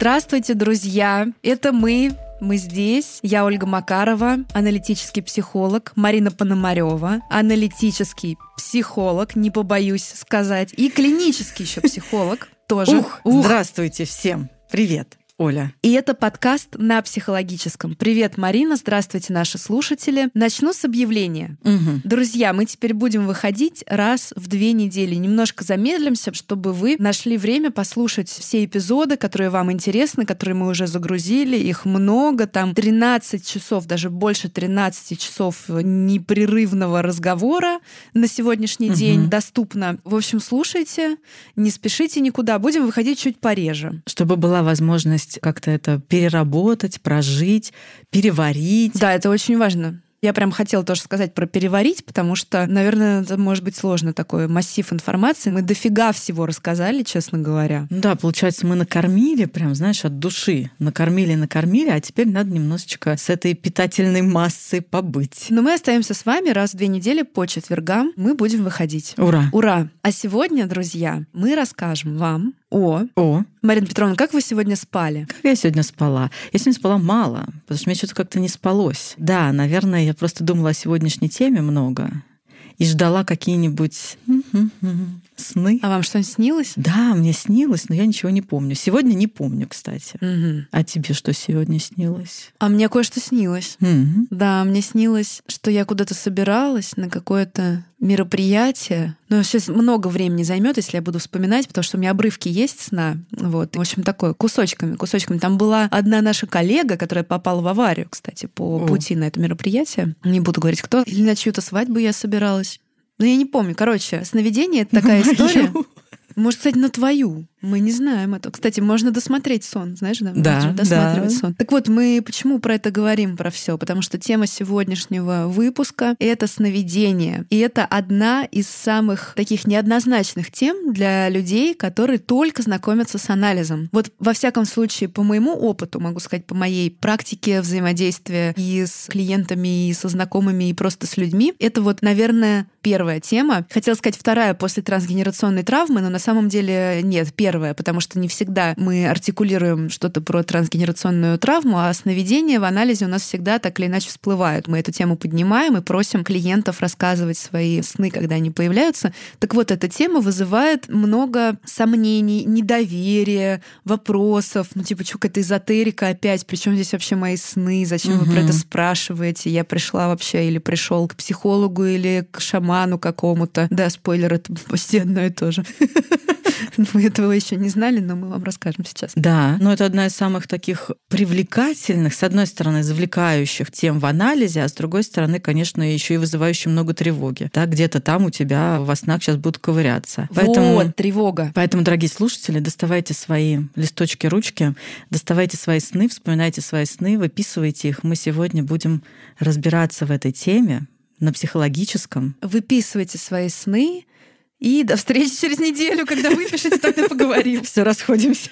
Здравствуйте, друзья! Это мы, мы здесь. Я Ольга Макарова, аналитический психолог, Марина Пономарева, аналитический психолог, не побоюсь сказать, и клинический еще психолог тоже. Ух, Ух. Здравствуйте всем! Привет! Оля. И это подкаст на психологическом. Привет, Марина, здравствуйте, наши слушатели. Начну с объявления. Угу. Друзья, мы теперь будем выходить раз в две недели. Немножко замедлимся, чтобы вы нашли время послушать все эпизоды, которые вам интересны, которые мы уже загрузили. Их много, там 13 часов, даже больше 13 часов непрерывного разговора на сегодняшний угу. день доступно. В общем, слушайте, не спешите никуда. Будем выходить чуть пореже. Чтобы была возможность возможность как-то это переработать, прожить, переварить. Да, это очень важно. Я прям хотела тоже сказать про переварить, потому что, наверное, это может быть сложно такой массив информации. Мы дофига всего рассказали, честно говоря. Ну да, получается, мы накормили, прям, знаешь, от души. Накормили, накормили, а теперь надо немножечко с этой питательной массой побыть. Но мы остаемся с вами раз в две недели по четвергам. Мы будем выходить. Ура! Ура! А сегодня, друзья, мы расскажем вам о. О. Марина Петровна, как вы сегодня спали? Как я сегодня спала? Я сегодня спала мало, потому что мне что-то как-то не спалось. Да, наверное, я просто думала о сегодняшней теме много и ждала какие-нибудь сны. А вам что-нибудь снилось? Да, мне снилось, но я ничего не помню. Сегодня не помню, кстати. Угу. А тебе что сегодня снилось? А мне кое-что снилось. Угу. Да, мне снилось, что я куда-то собиралась на какое-то мероприятие. Но сейчас много времени займет, если я буду вспоминать, потому что у меня обрывки есть сна. Вот. В общем, такое, кусочками, кусочками. Там была одна наша коллега, которая попала в аварию, кстати, по О. пути на это мероприятие. Не буду говорить, кто. Или на чью-то свадьбу я собиралась. Ну, я не помню. Короче, сновидение — это такая история. Может, кстати, на твою. Мы не знаем этого. Кстати, можно досмотреть сон, знаешь, да? Да, досматривать да. сон. Так вот, мы почему про это говорим, про все? Потому что тема сегодняшнего выпуска — это сновидение. И это одна из самых таких неоднозначных тем для людей, которые только знакомятся с анализом. Вот во всяком случае, по моему опыту, могу сказать, по моей практике взаимодействия и с клиентами, и со знакомыми, и просто с людьми, это вот, наверное, первая тема. Хотела сказать вторая после трансгенерационной травмы, но на самом деле нет, первая первое, потому что не всегда мы артикулируем что-то про трансгенерационную травму, а сновидения в анализе у нас всегда так или иначе всплывают. Мы эту тему поднимаем и просим клиентов рассказывать свои сны, когда они появляются. Так вот, эта тема вызывает много сомнений, недоверия, вопросов. Ну, типа, что какая-то эзотерика опять? Причем здесь вообще мои сны? Зачем угу. вы про это спрашиваете? Я пришла вообще или пришел к психологу или к шаману какому-то. Да, спойлер, это почти одно и то же. Мы этого еще не знали, но мы вам расскажем сейчас. Да, но это одна из самых таких привлекательных, с одной стороны, завлекающих тем в анализе, а с другой стороны, конечно, еще и вызывающих много тревоги. Да, где-то там у тебя во снах сейчас будут ковыряться. Поэтому, вот, тревога. Поэтому, дорогие слушатели, доставайте свои листочки, ручки, доставайте свои сны, вспоминайте свои сны, выписывайте их. Мы сегодня будем разбираться в этой теме на психологическом. Выписывайте свои сны, и до встречи через неделю, когда выпишете, тогда поговорим. Все, расходимся.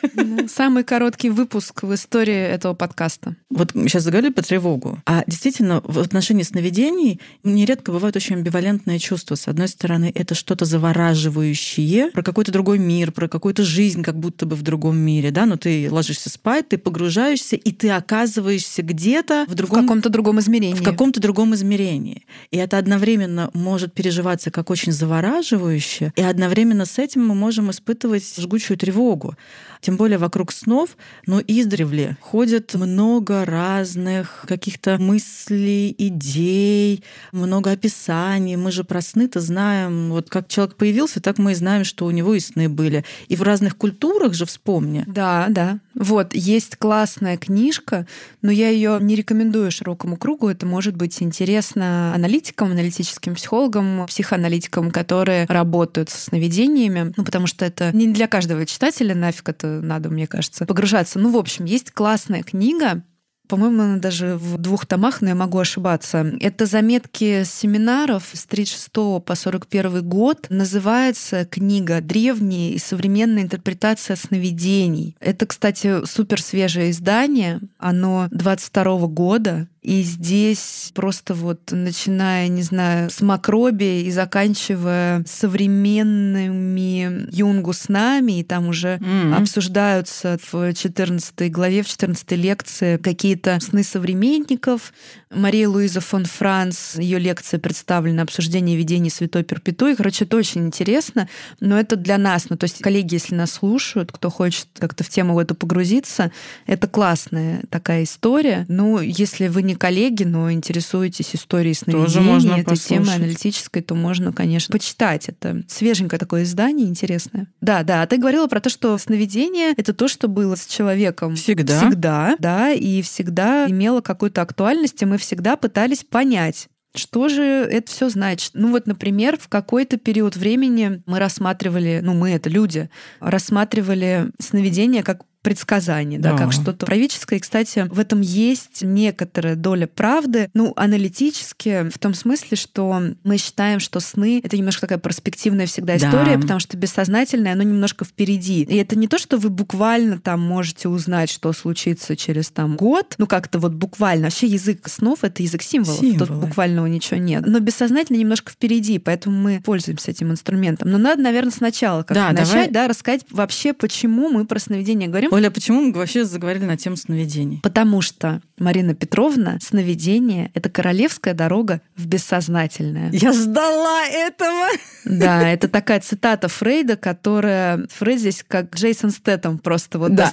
Самый короткий выпуск в истории этого подкаста. Вот мы сейчас заговорили по тревогу. А действительно, в отношении сновидений нередко бывают очень амбивалентные чувства. С одной стороны, это что-то завораживающее, про какой-то другой мир, про какую-то жизнь как будто бы в другом мире, да, но ты ложишься спать, ты погружаешься, и ты оказываешься где-то в другом... В каком-то другом измерении. В каком-то другом измерении. И это одновременно может переживаться как очень завораживающе, вещи. И одновременно с этим мы можем испытывать жгучую тревогу. Тем более вокруг снов, но издревле ходят много разных каких-то мыслей, идей, много описаний. Мы же про сны-то знаем, вот как человек появился, так мы и знаем, что у него и сны были. И в разных культурах же вспомни. Да, да. Вот, есть классная книжка, но я ее не рекомендую широкому кругу. Это может быть интересно аналитикам, аналитическим психологам, психоаналитикам, которые работают со сновидениями, ну, потому что это не для каждого читателя, нафиг это надо, мне кажется, погружаться. Ну, в общем, есть классная книга, по-моему, она даже в двух томах, но я могу ошибаться. Это заметки семинаров с 36 по 41 год. Называется книга «Древняя и современная интерпретация сновидений». Это, кстати, супер свежее издание. Оно 22 года. И здесь просто вот начиная, не знаю, с макроби и заканчивая современными юнгу с нами, и там уже mm-hmm. обсуждаются в 14 главе, в 14 лекции какие-то сны современников. Мария Луиза фон Франц, ее лекция представлена «Обсуждение видений Святой Перпетуи». Короче, это очень интересно, но это для нас. Ну, то есть, коллеги, если нас слушают, кто хочет как-то в тему в эту погрузиться, это классная такая история. Ну, если вы не коллеги, но интересуетесь историей сновидений, этой темой аналитической, то можно, конечно, почитать. Это свеженькое такое издание, интересное. Да, да. А ты говорила про то, что сновидение — это то, что было с человеком всегда, всегда да, и всегда имело какую-то актуальность, и мы всегда пытались понять, что же это все значит? Ну вот, например, в какой-то период времени мы рассматривали, ну мы это люди, рассматривали сновидение как предсказание, да, да, как что-то правительское. И, кстати, в этом есть некоторая доля правды, ну, аналитически, в том смысле, что мы считаем, что сны — это немножко такая перспективная всегда история, да. потому что бессознательное, оно немножко впереди. И это не то, что вы буквально там можете узнать, что случится через там год, ну, как-то вот буквально. Вообще язык снов — это язык символов, Символы. тут буквального ничего нет. Но бессознательно немножко впереди, поэтому мы пользуемся этим инструментом. Но надо, наверное, сначала как да, начать, давай. да, рассказать вообще, почему мы про сновидение говорим. Оля, почему мы вообще заговорили на тему сновидений? Потому что, Марина Петровна, сновидение — это королевская дорога в бессознательное. Я ждала этого! Да, это такая цитата Фрейда, которая... Фрейд здесь как Джейсон Стэттем просто вот да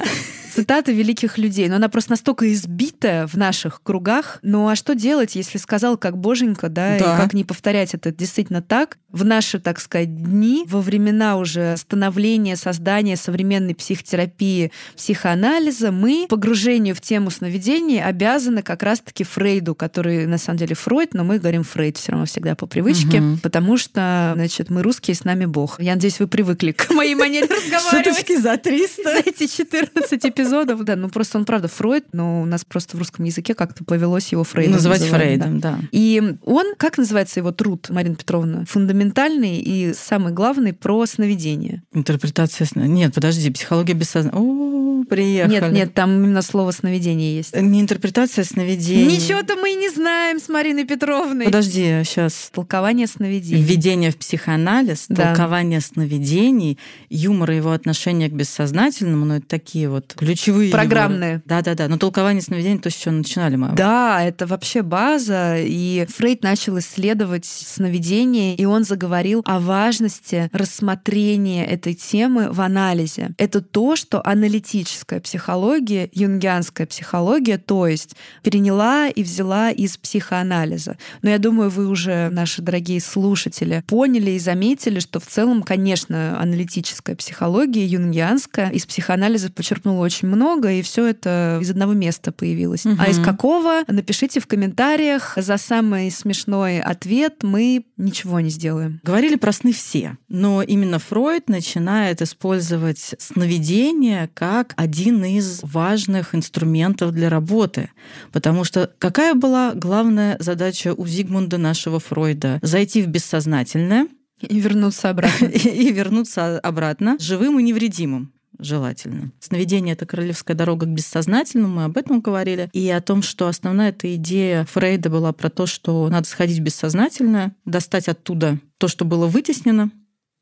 цитаты великих людей, но она просто настолько избитая в наших кругах. Ну а что делать, если сказал как боженька, да, да. и как не повторять это действительно так? В наши, так сказать, дни, во времена уже становления, создания современной психотерапии, психоанализа, мы погружению в тему сновидений обязаны как раз-таки Фрейду, который на самом деле Фройд, но мы говорим Фрейд все равно всегда по привычке, угу. потому что, значит, мы русские, с нами Бог. Я надеюсь, вы привыкли к моей манере разговаривать. Шуточки за 300. За эти 14 эпизодов эпизодов, да. Ну, просто он, правда, Фройд, но у нас просто в русском языке как-то повелось его Фрейдом. Называть Фрейдом, да. да. И он, как называется его труд, Марина Петровна? Фундаментальный и самый главный про сновидение. Интерпретация сна. Нет, подожди, психология бессознательного. О, приехали. Нет, нет, там именно слово сновидение есть. Не интерпретация сновидений. Ничего-то мы и не знаем с Мариной Петровной. Подожди, сейчас. Толкование сновидений. Введение в психоанализ, да. толкование сновидений, юмор и его отношение к бессознательному, ну, это такие вот ключи ключевые программные. Да-да-да. Но толкование сновидений то, с чего начинали мы. Да, это вообще база. И Фрейд начал исследовать сновидения, и он заговорил о важности рассмотрения этой темы в анализе. Это то, что аналитическая психология, юнгианская психология, то есть переняла и взяла из психоанализа. Но я думаю, вы уже, наши дорогие слушатели, поняли и заметили, что в целом, конечно, аналитическая психология, юнгианская, из психоанализа почерпнула очень очень много, и все это из одного места появилось. Угу. А из какого? Напишите в комментариях. За самый смешной ответ мы ничего не сделаем. Говорили про сны все, но именно Фройд начинает использовать сновидение как один из важных инструментов для работы. Потому что какая была главная задача у Зигмунда нашего Фройда? Зайти в бессознательное, и вернуться обратно. и вернуться обратно живым и невредимым желательно. Сновидение — это королевская дорога к бессознательному, мы об этом говорили, и о том, что основная эта идея Фрейда была про то, что надо сходить в бессознательное, достать оттуда то, что было вытеснено,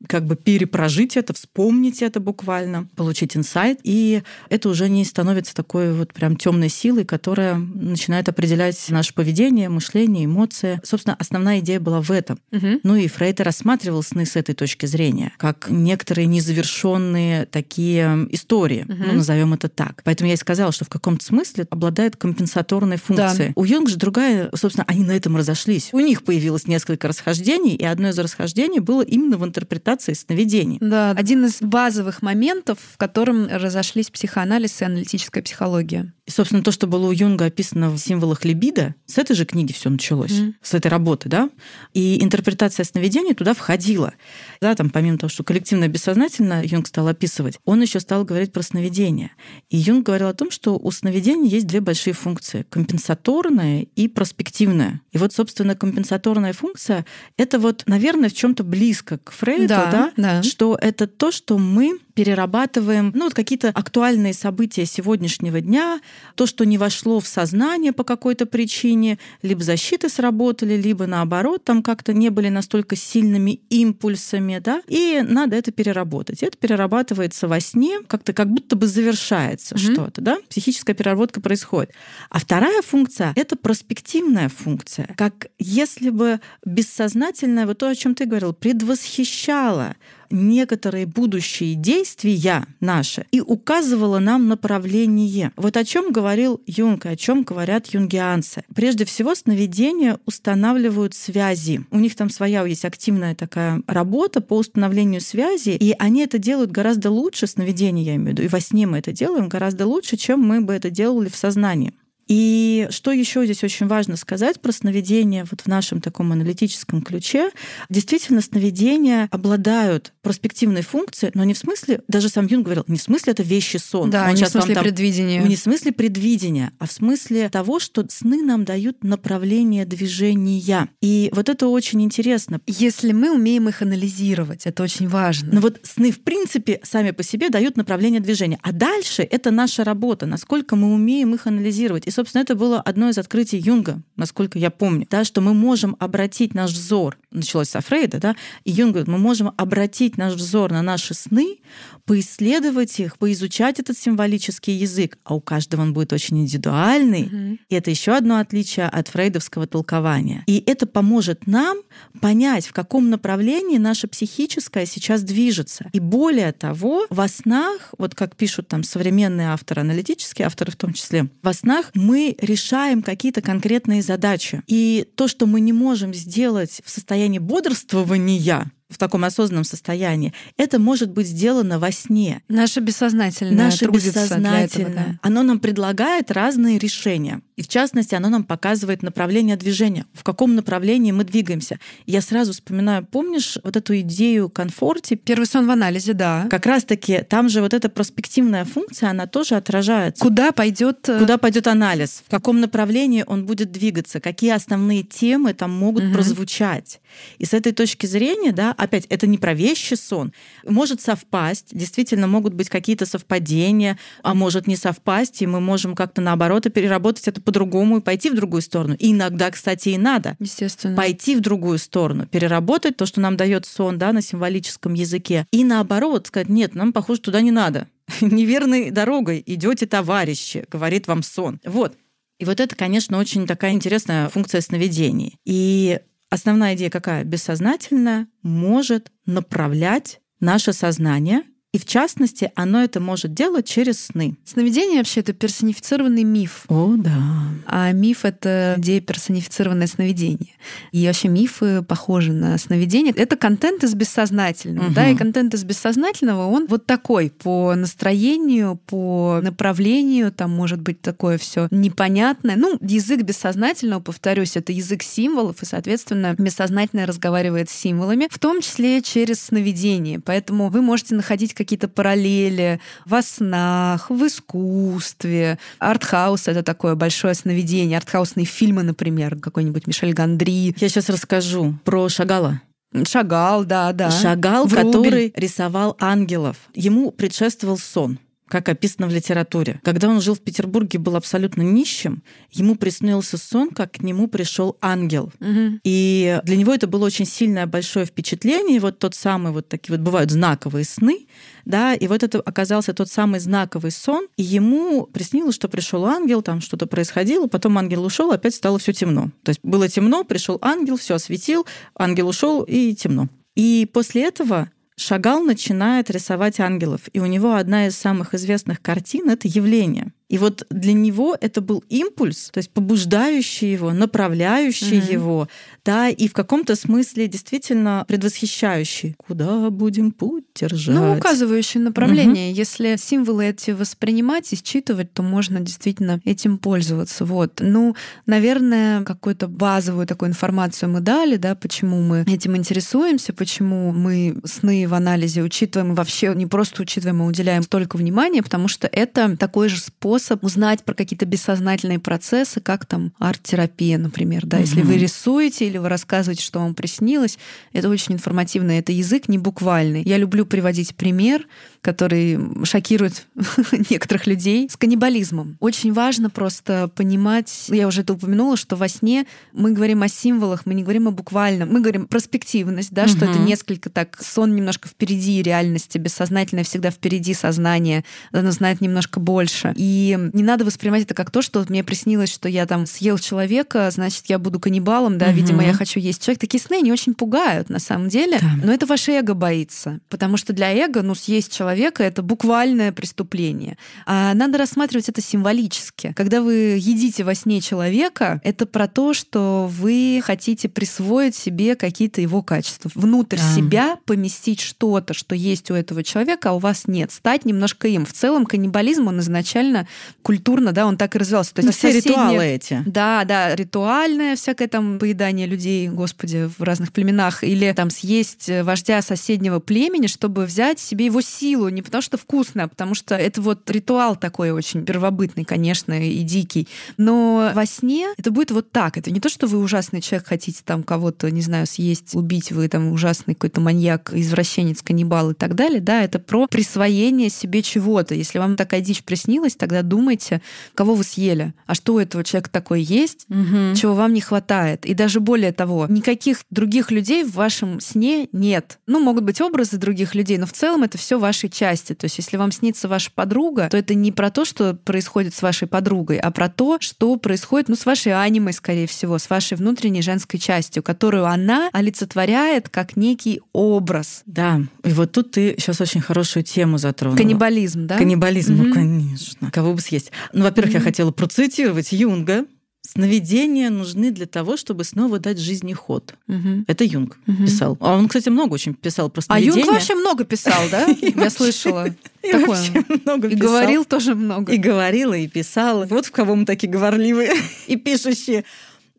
как бы перепрожить это, вспомнить это буквально, получить инсайт. И это уже не становится такой вот прям темной силой, которая начинает определять наше поведение, мышление, эмоции. Собственно, основная идея была в этом. Угу. Ну и Фрейд рассматривал сны с этой точки зрения, как некоторые незавершенные такие истории, угу. ну, назовем это так. Поэтому я и сказала, что в каком-то смысле обладает компенсаторной функцией. Да. У Юнг же другая, собственно, они на этом разошлись. У них появилось несколько расхождений, и одно из расхождений было именно в интерпретации интерпретации сновидений. Да, один из базовых моментов, в котором разошлись психоанализ и аналитическая психология. И, собственно, то, что было у Юнга описано в символах либидо, с этой же книги все началось, mm. с этой работы, да. И интерпретация сновидений туда входила. Да, там, помимо того, что коллективное бессознательно Юнг стал описывать, он еще стал говорить про сновидения. И Юнг говорил о том, что у сновидений есть две большие функции: компенсаторная и проспективная. И вот, собственно, компенсаторная функция это вот, наверное, в чем-то близко к Фрейду, да, да, да, что это то, что мы перерабатываем ну, вот какие-то актуальные события сегодняшнего дня, то, что не вошло в сознание по какой-то причине, либо защиты сработали, либо наоборот, там как-то не были настолько сильными импульсами, да, и надо это переработать. Это перерабатывается во сне, как-то как будто бы завершается mm-hmm. что-то, да, психическая переработка происходит. А вторая функция — это проспективная функция, как если бы бессознательное, вот то, о чем ты говорил, предвосхищало некоторые будущие действия наши и указывала нам направление. Вот о чем говорил Юнг, о чем говорят юнгианцы. Прежде всего, сновидения устанавливают связи. У них там своя есть активная такая работа по установлению связи, и они это делают гораздо лучше, сновидения я имею в виду, и во сне мы это делаем гораздо лучше, чем мы бы это делали в сознании. И что еще здесь очень важно сказать про сновидения вот в нашем таком аналитическом ключе. Действительно, сновидения обладают проспективной функцией, но не в смысле, даже сам Юн говорил, не в смысле это вещи сон. Да, Он не в смысле там, предвидения. Не в смысле предвидения, а в смысле того, что сны нам дают направление движения. И вот это очень интересно. Если мы умеем их анализировать, это очень важно. Но вот сны, в принципе, сами по себе дают направление движения. А дальше это наша работа, насколько мы умеем их анализировать собственно, это было одно из открытий Юнга, насколько я помню, да, что мы можем обратить наш взор, началось со Фрейда, да, и Юнг говорит, мы можем обратить наш взор на наши сны, поисследовать их, поизучать этот символический язык, а у каждого он будет очень индивидуальный. Угу. И это еще одно отличие от фрейдовского толкования. И это поможет нам понять, в каком направлении наша психическая сейчас движется. И более того, во снах, вот как пишут там современные авторы, аналитические авторы в том числе, во снах мы решаем какие-то конкретные задачи. И то, что мы не можем сделать в состоянии бодрствования, в таком осознанном состоянии, это может быть сделано во сне. Наше бессознательное Наше бессознательное. Этого, да. Оно нам предлагает разные решения. И в частности, оно нам показывает направление движения, в каком направлении мы двигаемся. Я сразу вспоминаю, помнишь вот эту идею комфорте? Первый сон в анализе, да. Как раз-таки там же вот эта проспективная функция, она тоже отражается. Куда пойдет? Э, Куда пойдет анализ? В каком направлении он будет двигаться? Какие основные темы там могут угу. прозвучать? И с этой точки зрения, да, опять, это не про вещи сон. Может совпасть, действительно могут быть какие-то совпадения, а может не совпасть, и мы можем как-то наоборот переработать это по-другому и пойти в другую сторону. И иногда, кстати, и надо. Естественно. Пойти в другую сторону, переработать то, что нам дает сон да, на символическом языке. И наоборот, сказать, нет, нам, похоже, туда не надо. Неверной дорогой идете, товарищи, говорит вам сон. Вот. И вот это, конечно, очень такая интересная функция сновидений. И основная идея какая? Бессознательная может направлять наше сознание и в частности, оно это может делать через сны. Сновидение вообще это персонифицированный миф. О, да. А миф это идея персонифицированное сновидение. И вообще мифы похожи на сновидение. Это контент из бессознательного. Угу. Да, и контент из бессознательного, он вот такой по настроению, по направлению, там может быть такое все непонятное. Ну, язык бессознательного, повторюсь, это язык символов, и, соответственно, бессознательное разговаривает с символами, в том числе через сновидение. Поэтому вы можете находить какие-то параллели во снах, в искусстве. Артхаус — это такое большое сновидение. Артхаусные фильмы, например, какой-нибудь Мишель Гандри. Я сейчас расскажу про Шагала. Шагал, да, да. Шагал, который рисовал ангелов. Ему предшествовал сон как описано в литературе. Когда он жил в Петербурге, был абсолютно нищим, ему приснился сон, как к нему пришел ангел. Угу. И для него это было очень сильное большое впечатление. И вот тот самый, вот такие вот бывают знаковые сны, да, и вот это оказался тот самый знаковый сон, и ему приснилось, что пришел ангел, там что-то происходило, потом ангел ушел, опять стало все темно. То есть было темно, пришел ангел, все осветил, ангел ушел и темно. И после этого Шагал начинает рисовать ангелов, и у него одна из самых известных картин — это явление. И вот для него это был импульс, то есть побуждающий его, направляющий угу. его, да, и в каком-то смысле действительно предвосхищающий. Куда будем путь держать? Ну, указывающий направление. Угу. Если символы эти воспринимать и считывать, то можно действительно этим пользоваться. Вот. Ну, наверное, какую-то базовую такую информацию мы дали, да, почему мы этим интересуемся, почему мы сны в анализе учитываем и вообще не просто учитываем, а уделяем столько внимания, потому что это такой же способ способ узнать про какие-то бессознательные процессы, как там арт-терапия, например. Да? Угу. Если вы рисуете или вы рассказываете, что вам приснилось, это очень информативно. Это язык не буквальный. Я люблю приводить пример который шокирует некоторых людей, с каннибализмом. Очень важно просто понимать, я уже это упомянула, что во сне мы говорим о символах, мы не говорим о буквальном, мы говорим проспективность, да, угу. что это несколько так, сон немножко впереди реальности, бессознательное всегда впереди сознания, оно знает немножко больше. И не надо воспринимать это как то, что вот мне приснилось, что я там съел человека, значит, я буду каннибалом, да, угу. видимо, я хочу есть человек. Такие сны не очень пугают на самом деле, да. но это ваше эго боится, потому что для эго, ну, съесть человека — это буквальное преступление. А надо рассматривать это символически. Когда вы едите во сне человека, это про то, что вы хотите присвоить себе какие-то его качества. Внутрь да. себя поместить что-то, что есть у этого человека, а у вас нет. Стать немножко им. В целом каннибализм, он изначально культурно, да, он так и развивался. То есть все соседние... ритуалы эти. Да, да, ритуальное всякое там поедание людей, господи, в разных племенах. Или там съесть вождя соседнего племени, чтобы взять себе его силу. Не потому что вкусно, а потому что это вот ритуал такой очень первобытный, конечно, и дикий. Но во сне это будет вот так. Это не то, что вы ужасный человек, хотите там кого-то, не знаю, съесть, убить, вы там ужасный какой-то маньяк, извращенец, каннибал и так далее. Да, это про присвоение себе чего-то. Если вам такая дичь приснилась, тогда думайте, кого вы съели, а что у этого человека такое есть, угу. чего вам не хватает. И даже более того, никаких других людей в вашем сне нет. Ну, могут быть образы других людей, но в целом это все ваши части. То есть, если вам снится ваша подруга, то это не про то, что происходит с вашей подругой, а про то, что происходит ну, с вашей анимой, скорее всего, с вашей внутренней женской частью, которую она олицетворяет как некий образ. Да, и вот тут ты сейчас очень хорошую тему затронула. Каннибализм, да? Каннибализм, угу. ну, конечно. Кого бы съесть. Ну, во-первых, угу. я хотела процитировать Юнга, Сновидения нужны для того, чтобы снова дать жизни ход. Угу. Это Юнг угу. писал. А он, кстати, много очень писал про сновидения. А Юнг вообще много писал, да? Я слышала. Такое. много И говорил тоже много. И говорил, и писал. Вот в кого мы такие говорливые и пишущие.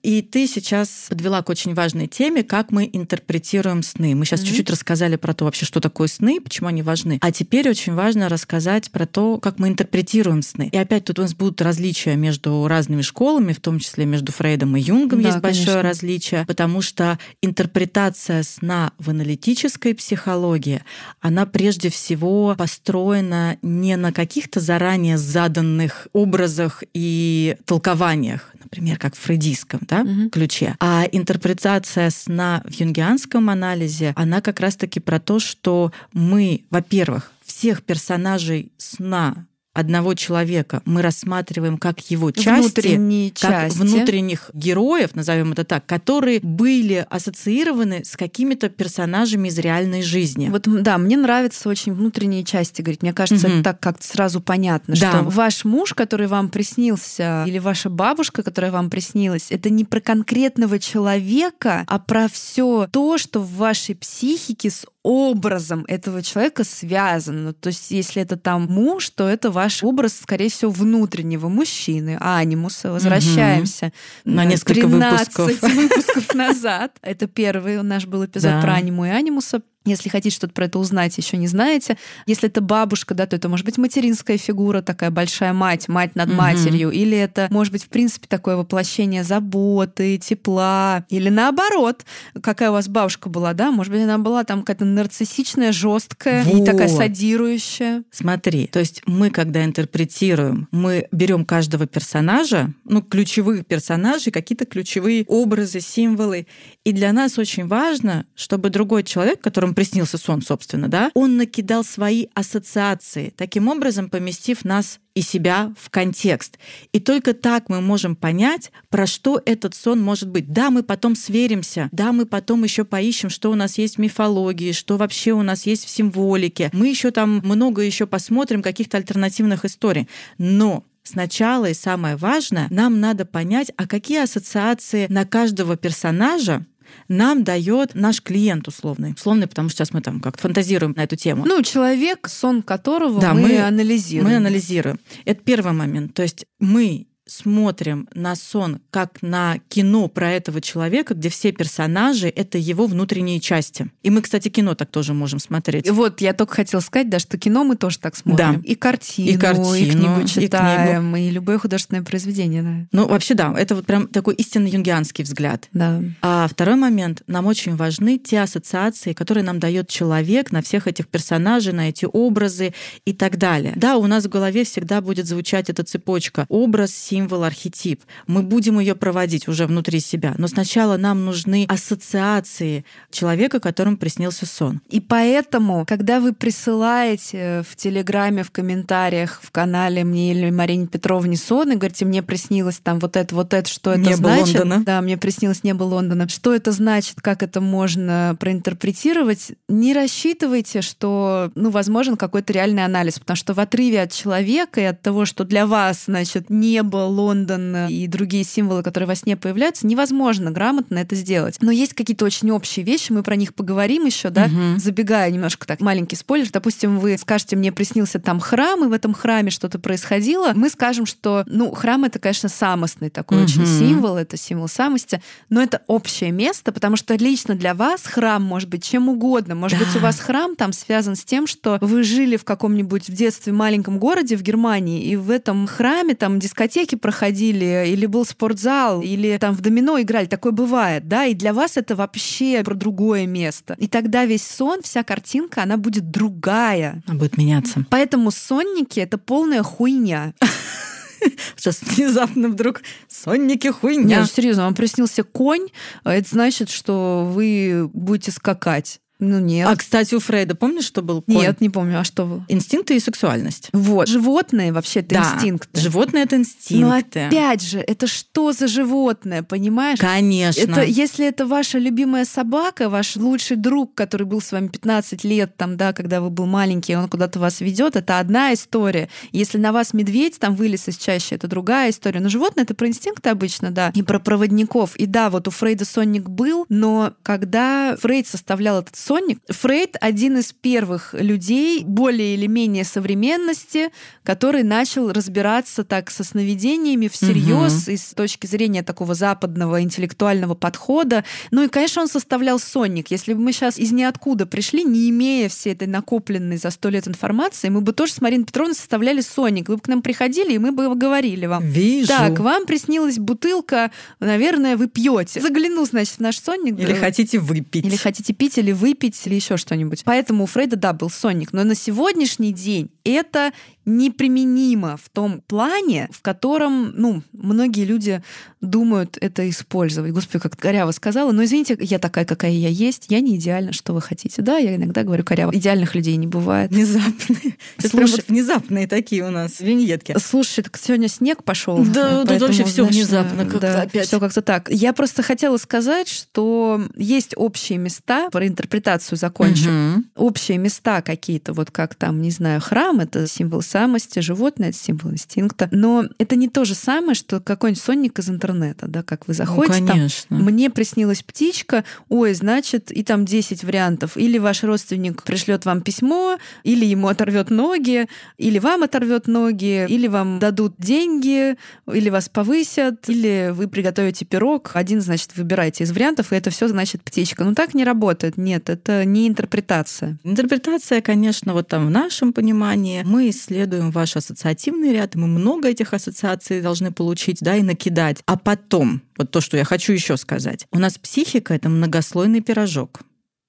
И ты сейчас подвела к очень важной теме, как мы интерпретируем сны. Мы сейчас mm-hmm. чуть-чуть рассказали про то вообще, что такое сны, почему они важны. А теперь очень важно рассказать про то, как мы интерпретируем сны. И опять тут у нас будут различия между разными школами, в том числе между Фрейдом и Юнгом да, есть большое конечно. различие, потому что интерпретация сна в аналитической психологии, она прежде всего построена не на каких-то заранее заданных образах и толкованиях, например, как в фрейдистском да, угу. ключе. А интерпретация сна в юнгианском анализе, она как раз-таки про то, что мы, во-первых, всех персонажей сна одного человека мы рассматриваем как его части, Внутренние как части. внутренних героев, назовем это так, которые были ассоциированы с какими-то персонажами из реальной жизни. Вот да, мне нравятся очень внутренние части говорить. Мне кажется, угу. это так как-то сразу понятно, да. что ваш муж, который вам приснился, или ваша бабушка, которая вам приснилась, это не про конкретного человека, а про все то, что в вашей психике с образом этого человека связано. То есть, если это там муж, то это ваш образ, скорее всего, внутреннего мужчины, анимуса. Возвращаемся угу. на несколько выпусков. выпусков назад. Это первый наш был эпизод да. про аниму и анимуса. Если хотите что-то про это узнать, еще не знаете. Если это бабушка, да, то это может быть материнская фигура, такая большая мать, мать над угу. матерью. Или это может быть, в принципе, такое воплощение заботы, тепла. Или наоборот, какая у вас бабушка была, да? Может быть, она была там какая-то нарциссичная, жесткая вот. и такая садирующая. Смотри, то есть мы, когда интерпретируем, мы берем каждого персонажа, ну, ключевых персонажей, какие-то ключевые образы, символы. И для нас очень важно, чтобы другой человек, которому приснился сон, собственно, да, он накидал свои ассоциации, таким образом поместив нас и себя в контекст. И только так мы можем понять, про что этот сон может быть. Да, мы потом сверимся, да, мы потом еще поищем, что у нас есть в мифологии, что вообще у нас есть в символике. Мы еще там много еще посмотрим каких-то альтернативных историй. Но Сначала и самое важное, нам надо понять, а какие ассоциации на каждого персонажа нам дает наш клиент условный. Условный, потому что сейчас мы там как-то фантазируем на эту тему. Ну, человек, сон которого да, мы, мы анализируем. Мы анализируем. Это первый момент. То есть мы смотрим на сон как на кино про этого человека, где все персонажи — это его внутренние части. И мы, кстати, кино так тоже можем смотреть. И вот я только хотела сказать, да, что кино мы тоже так смотрим. Да. И картину, и, картину, и книгу читаем, и, книгу. и любое художественное произведение. Да. Ну, вообще, да, это вот прям такой истинно юнгианский взгляд. Да. А второй момент, нам очень важны те ассоциации, которые нам дает человек на всех этих персонажей, на эти образы и так далее. Да, у нас в голове всегда будет звучать эта цепочка. Образ, символ, архетип. Мы будем ее проводить уже внутри себя. Но сначала нам нужны ассоциации человека, которому приснился сон. И поэтому, когда вы присылаете в Телеграме, в комментариях, в канале мне или Марине Петровне сон, и говорите, мне приснилось там вот это, вот это, что это небо значит. Лондона. Да, мне приснилось небо Лондона. Что это значит, как это можно проинтерпретировать? Не рассчитывайте, что, ну, возможен какой-то реальный анализ, потому что в отрыве от человека и от того, что для вас, значит, небо, Лондон и другие символы, которые во сне появляются, невозможно грамотно это сделать. Но есть какие-то очень общие вещи, мы про них поговорим еще, да, угу. забегая немножко так, маленький спойлер. Допустим, вы скажете, мне приснился там храм, и в этом храме что-то происходило. Мы скажем, что, ну, храм это, конечно, самостный такой угу. очень символ, это символ самости, но это общее место, потому что лично для вас храм может быть чем угодно. Может да. быть, у вас храм там связан с тем, что вы жили в каком-нибудь в детстве маленьком городе в Германии, и в этом храме там дискотеки проходили, или был спортзал, или там в домино играли. Такое бывает, да, и для вас это вообще про другое место. И тогда весь сон, вся картинка, она будет другая. Она будет меняться. Поэтому сонники — это полная хуйня. Сейчас внезапно вдруг сонники хуйня. Нет, серьезно, вам приснился конь, а это значит, что вы будете скакать. Ну нет. А, кстати, у Фрейда, помнишь, что был конь? Нет, не помню. А что был? Инстинкты и сексуальность. Вот. Животные вообще это да. инстинкты. Животные это инстинкты. Но опять же, это что за животное, понимаешь? Конечно. Это, если это ваша любимая собака, ваш лучший друг, который был с вами 15 лет, там, да, когда вы был маленький, он куда-то вас ведет, это одна история. Если на вас медведь там вылез из чаще, это другая история. Но животное это про инстинкты обычно, да, и про проводников. И да, вот у Фрейда сонник был, но когда Фрейд составлял этот сонник. Фрейд один из первых людей более или менее современности, который начал разбираться так со сновидениями всерьез угу. и с точки зрения такого западного интеллектуального подхода. Ну и, конечно, он составлял сонник. Если бы мы сейчас из ниоткуда пришли, не имея всей этой накопленной за сто лет информации, мы бы тоже с Мариной Петровной составляли сонник. Вы бы к нам приходили, и мы бы говорили вам. Вижу. Так, вам приснилась бутылка, наверное, вы пьете. Загляну, значит, в наш сонник. Или хотите выпить. Или хотите пить, или выпить выпить или еще что-нибудь. Поэтому у Фрейда, да, был сонник. Но на сегодняшний день это неприменимо в том плане, в котором, ну, многие люди думают это использовать. Господи, как коряво сказала. Но извините, я такая, какая я есть. Я не идеальна, что вы хотите. Да, я иногда говорю коряво. Идеальных людей не бывает. Внезапные. Слушай, вот внезапные такие у нас виньетки. Слушай, так сегодня снег пошел. Да, тут вообще все внезапно. Как да, опять. Все как-то так. Я просто хотела сказать, что есть общие места, про интерпретацию закончу. Угу. Общие места какие-то, вот как там, не знаю, храм, это символ самости, животное — это символ инстинкта. Но это не то же самое, что какой-нибудь сонник из интернета, да, как вы ну, заходите, ну, конечно. там, мне приснилась птичка, ой, значит, и там 10 вариантов. Или ваш родственник пришлет вам письмо, или ему оторвет ноги, или вам оторвет ноги, или вам дадут деньги, или вас повысят, или вы приготовите пирог. Один, значит, выбирайте из вариантов, и это все значит птичка. Но так не работает. Нет, это не интерпретация. Интерпретация, конечно, вот там в нашем понимании мы исследуем ваш ассоциативный ряд, мы много этих ассоциаций должны получить, да, и накидать. А потом, вот то, что я хочу еще сказать, у нас психика — это многослойный пирожок.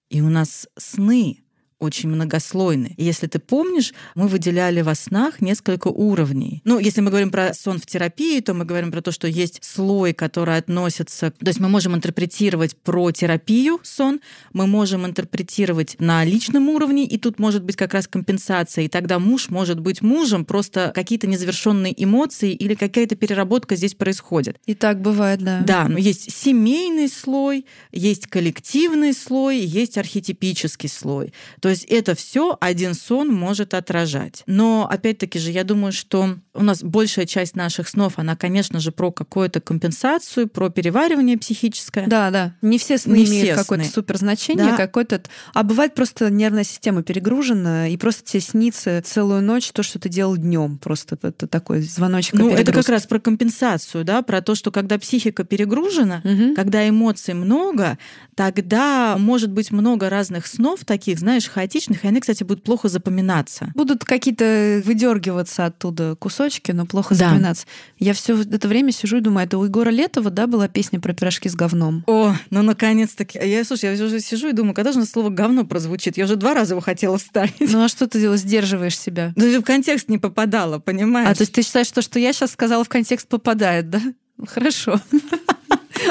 И у нас сны очень многослойный. И если ты помнишь, мы выделяли во снах несколько уровней. Ну, если мы говорим про сон в терапии, то мы говорим про то, что есть слой, который относится... То есть мы можем интерпретировать про терапию сон, мы можем интерпретировать на личном уровне, и тут может быть как раз компенсация. И тогда муж может быть мужем, просто какие-то незавершенные эмоции или какая-то переработка здесь происходит. И так бывает, да. Да, но есть семейный слой, есть коллективный слой, есть архетипический слой. То есть это все один сон может отражать. Но опять-таки же, я думаю, что у нас большая часть наших снов, она, конечно же, про какую-то компенсацию, про переваривание психическое. Да, да. Не все сны Не имеют какое-то сны. суперзначение, Да. какое-то... А бывает просто нервная система перегружена, и просто тебе снится целую ночь то, что ты делал днем. Просто это такой звоночек Ну, это как раз про компенсацию, да, про то, что когда психика перегружена, Мгм. когда эмоций много, тогда может быть много разных снов таких, знаешь, хаотичных, и они, кстати, будут плохо запоминаться. Будут какие-то выдергиваться оттуда кусочки, но плохо Да. запоминаться. Я все это время сижу и думаю, это у Егора Летова, да, была песня про пирожки с говном. О, ну наконец-таки. Я, слушай, я уже сижу и думаю, когда же слово говно прозвучит? Я уже два раза его хотела вставить. Ну а что ты делаешь, сдерживаешь себя? Даже в контекст не попадала, понимаешь? А то есть ты считаешь, что, что я сейчас сказала в контекст попадает, да? Хорошо.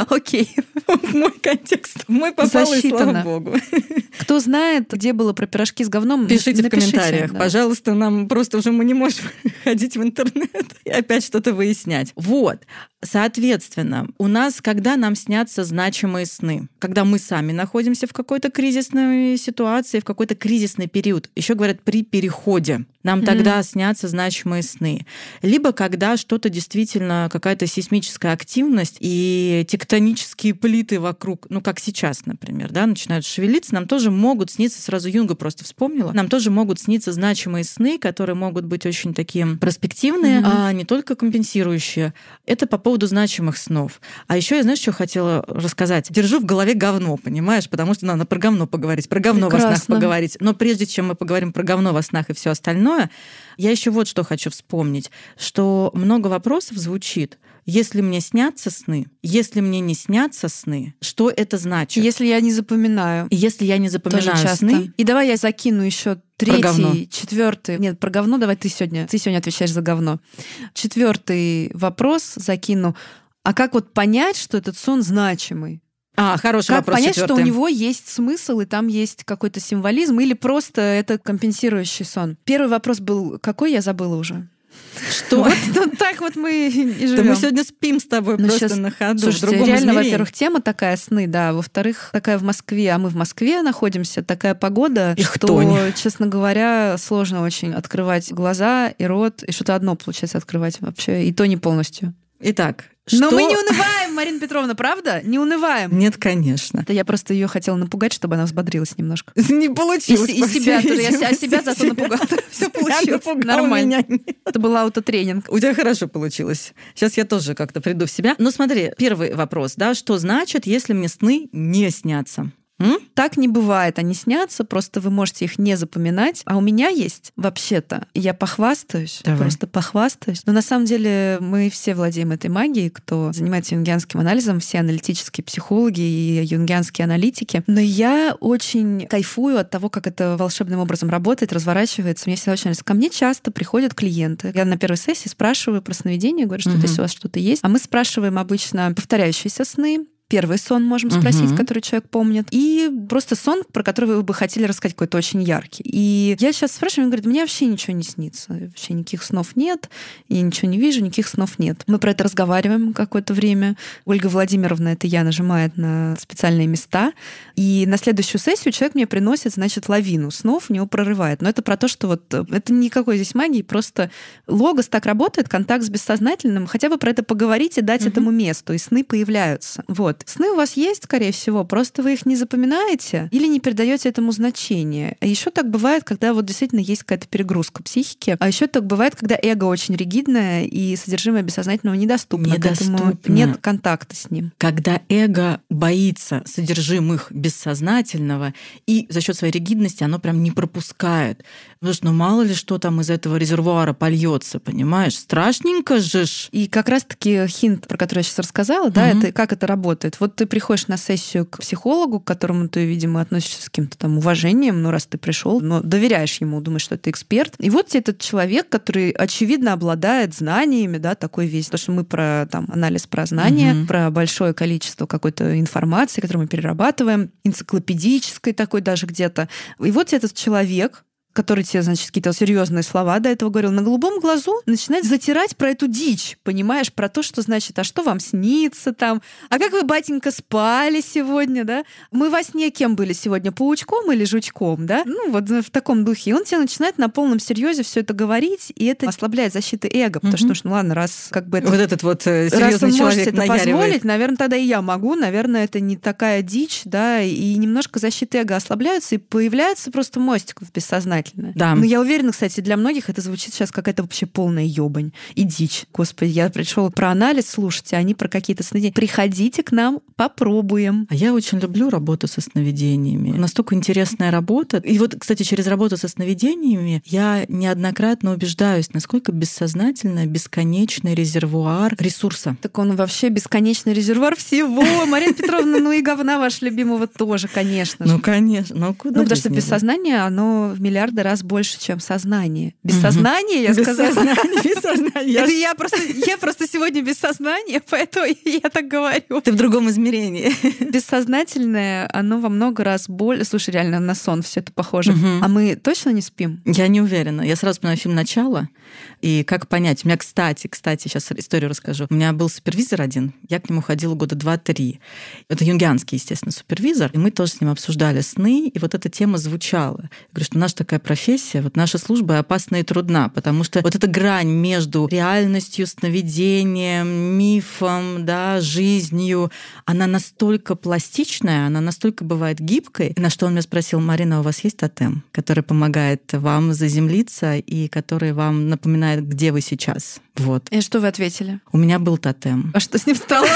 Окей. в мой контекст, в мой попал, и слава Засчитано. богу. Кто знает, где было про пирожки с говном, Пишите в напишите, комментариях, да. пожалуйста, нам просто уже мы не можем ходить в интернет и опять что-то выяснять. Вот. Соответственно, у нас, когда нам снятся значимые сны, когда мы сами находимся в какой-то кризисной ситуации, в какой-то кризисный период, еще говорят при переходе, нам Мгм. тогда снятся значимые сны. Либо когда что-то действительно, какая-то сейсмическая активность и тектонические плиты вокруг, ну как сейчас, например, да, начинают шевелиться, нам тоже могут сниться, сразу Юнга просто вспомнила, нам тоже могут сниться значимые сны, которые могут быть очень такие перспективные, Мгм. а не только компенсирующие. Это по поводу значимых снов. А еще я, знаешь, что хотела рассказать? Держу в голове говно, понимаешь? Потому что надо про говно поговорить, про говно во снах Прекрасно. поговорить. Но прежде чем мы поговорим про говно во снах и все остальное, я еще вот что хочу вспомнить, что много вопросов звучит. Если мне снятся сны, если мне не снятся сны, что это значит? Если я не запоминаю, Если я не запоминаю сны, И давай я закину еще третий, четвертый. Нет, про говно давай ты сегодня. Ты сегодня отвечаешь за говно. Четвертый вопрос закину. А как вот понять, что этот сон значимый? а хороший Как вопрос понять, что у него есть смысл и там есть какой-то символизм или просто это компенсирующий сон? Первый вопрос был какой, я забыла уже. Что? Вот, ну, так вот мы и Да живем. мы сегодня спим с тобой Ну, просто щас- на ходу. Слушайте, реально, измерении. во-первых, тема такая сны, да. Во-вторых, такая в Москве, а мы в Москве находимся, такая погода, Их что, тонь. честно говоря, сложно очень открывать глаза и рот, и что-то одно получается открывать вообще, и то не полностью. Итак, Но что- мы не унываем, Марина Петровна, правда? Не унываем. Нет, конечно. Да я просто ее хотела напугать, чтобы она взбодрилась немножко. Не И, получилось. и по себя тоже. Я себя, себя зато напугала. Все получилось. Нормально. Это был аутотренинг. У тебя хорошо получилось. Сейчас я тоже как-то приду в себя. Ну смотри, первый вопрос, да, что значит, если мне сны не снятся? М? Так не бывает. Они снятся, просто вы можете их не запоминать. А у меня есть, вообще-то, я похвастаюсь, Давай. просто похвастаюсь. Но на самом деле мы все владеем этой магией, кто занимается юнгианским анализом, все аналитические психологи и юнгианские аналитики. Но я очень кайфую от того, как это волшебным образом работает, разворачивается. Мне всегда очень нравится. Ко мне часто приходят клиенты. Я на первой сессии спрашиваю про сновидение, говорю, что Мгм. если у вас что-то есть. А мы спрашиваем обычно повторяющиеся сны, Первый сон можем спросить, Мгм. который человек помнит. И просто сон, про который вы бы хотели рассказать, какой-то очень яркий. И я сейчас спрашиваю, он говорит, мне вообще ничего не снится. Вообще никаких снов нет. Я ничего не вижу, никаких снов нет. Мы про это разговариваем какое-то время. Ольга Владимировна, это я, нажимает на специальные места. И на следующую сессию человек мне приносит, значит, лавину снов, у него прорывает. Но это про то, что вот э, это никакой здесь магии, просто логос так работает, контакт с бессознательным. Хотя бы про это поговорить и дать Мгм. этому месту, и сны появляются. Вот. Сны у вас есть, скорее всего, просто вы их не запоминаете или не передаете этому значение. А еще так бывает, когда вот действительно есть какая-то перегрузка психики. А еще так бывает, когда эго очень ригидное и содержимое бессознательного недоступно. Недоступно. Поэтому нет контакта с ним. Когда эго боится содержимых бессознательного, и за счет своей ригидности оно прям не пропускает. Потому что, ну мало ли что там из этого резервуара польется, понимаешь? Страшненько же ж. И как раз-таки хинт, про который я сейчас рассказала, да, Мгм. это как это работает. Вот ты приходишь на сессию к психологу, к которому ты, видимо, относишься с каким-то там уважением, ну, раз ты пришел, но доверяешь ему, думаешь, что это эксперт. И вот тебе этот человек, который, очевидно, обладает знаниями, да, такой весь. Потому что мы про там анализ про знания, Мгм. про большое количество какой-то информации, которую мы перерабатываем, энциклопедической такой даже где-то. И вот тебе этот человек, который тебе, значит, какие-то серьезные слова до этого говорил, на голубом глазу начинает затирать про эту дичь, понимаешь, про то, что значит, а что вам снится там, а как вы, батенька, спали сегодня, да? Мы во сне кем были сегодня, паучком или жучком, да? Ну, вот в таком духе. И он тебе начинает на полном серьезе все это говорить, и это ослабляет защиты эго, потому что, ну ладно, раз как бы это... Вот этот вот серьезный человек это позволить, наверное, тогда и я могу, наверное, это не такая дичь, да, и немножко защиты эго ослабляются, и появляется просто мостик в бессознательное. Да. Но я уверена, кстати, для многих это звучит сейчас какая-то вообще полная ебань и дичь. Господи, я пришел про анализ слушать, а они про какие-то сновидения. Приходите к нам, попробуем. А я очень люблю работу со сновидениями. Настолько интересная работа. И вот, кстати, через работу со сновидениями я неоднократно убеждаюсь, насколько бессознательно бесконечный резервуар ресурса. Так он вообще бесконечный резервуар всего. Марина Петровна, ну и говна вашего любимого тоже, конечно. Ну, конечно. Ну, куда Ну, потому что бессознание, оно в миллиарды раз больше, чем сознание. Бессознание, я сказала. Бессознание. Это я просто, я просто сегодня без сознания, поэтому я так говорю. Ты в другом измерении. Бессознательное, оно во много раз более... Слушай, реально на сон все это похоже. А мы точно не спим? Я не уверена. Я сразу вспоминаю фильм «Начало». И как понять? У меня, кстати, кстати, сейчас историю расскажу. У меня был супервизор один. Я к нему ходила года два-три. Это юнгианский, естественно, супервизор. И мы тоже с ним обсуждали сны, и вот эта тема звучала. Я говорю, что наша такая профессия, вот наша служба опасна и трудна, потому что вот эта грань между реальностью, сновидением, мифом, да, жизнью, она настолько пластичная, она настолько бывает гибкой. На что он меня спросил, Марина, у вас есть тотем, который помогает вам заземлиться и который вам напоминает, где вы сейчас? Вот. И что вы ответили? У меня был тотем. А что с ним стало?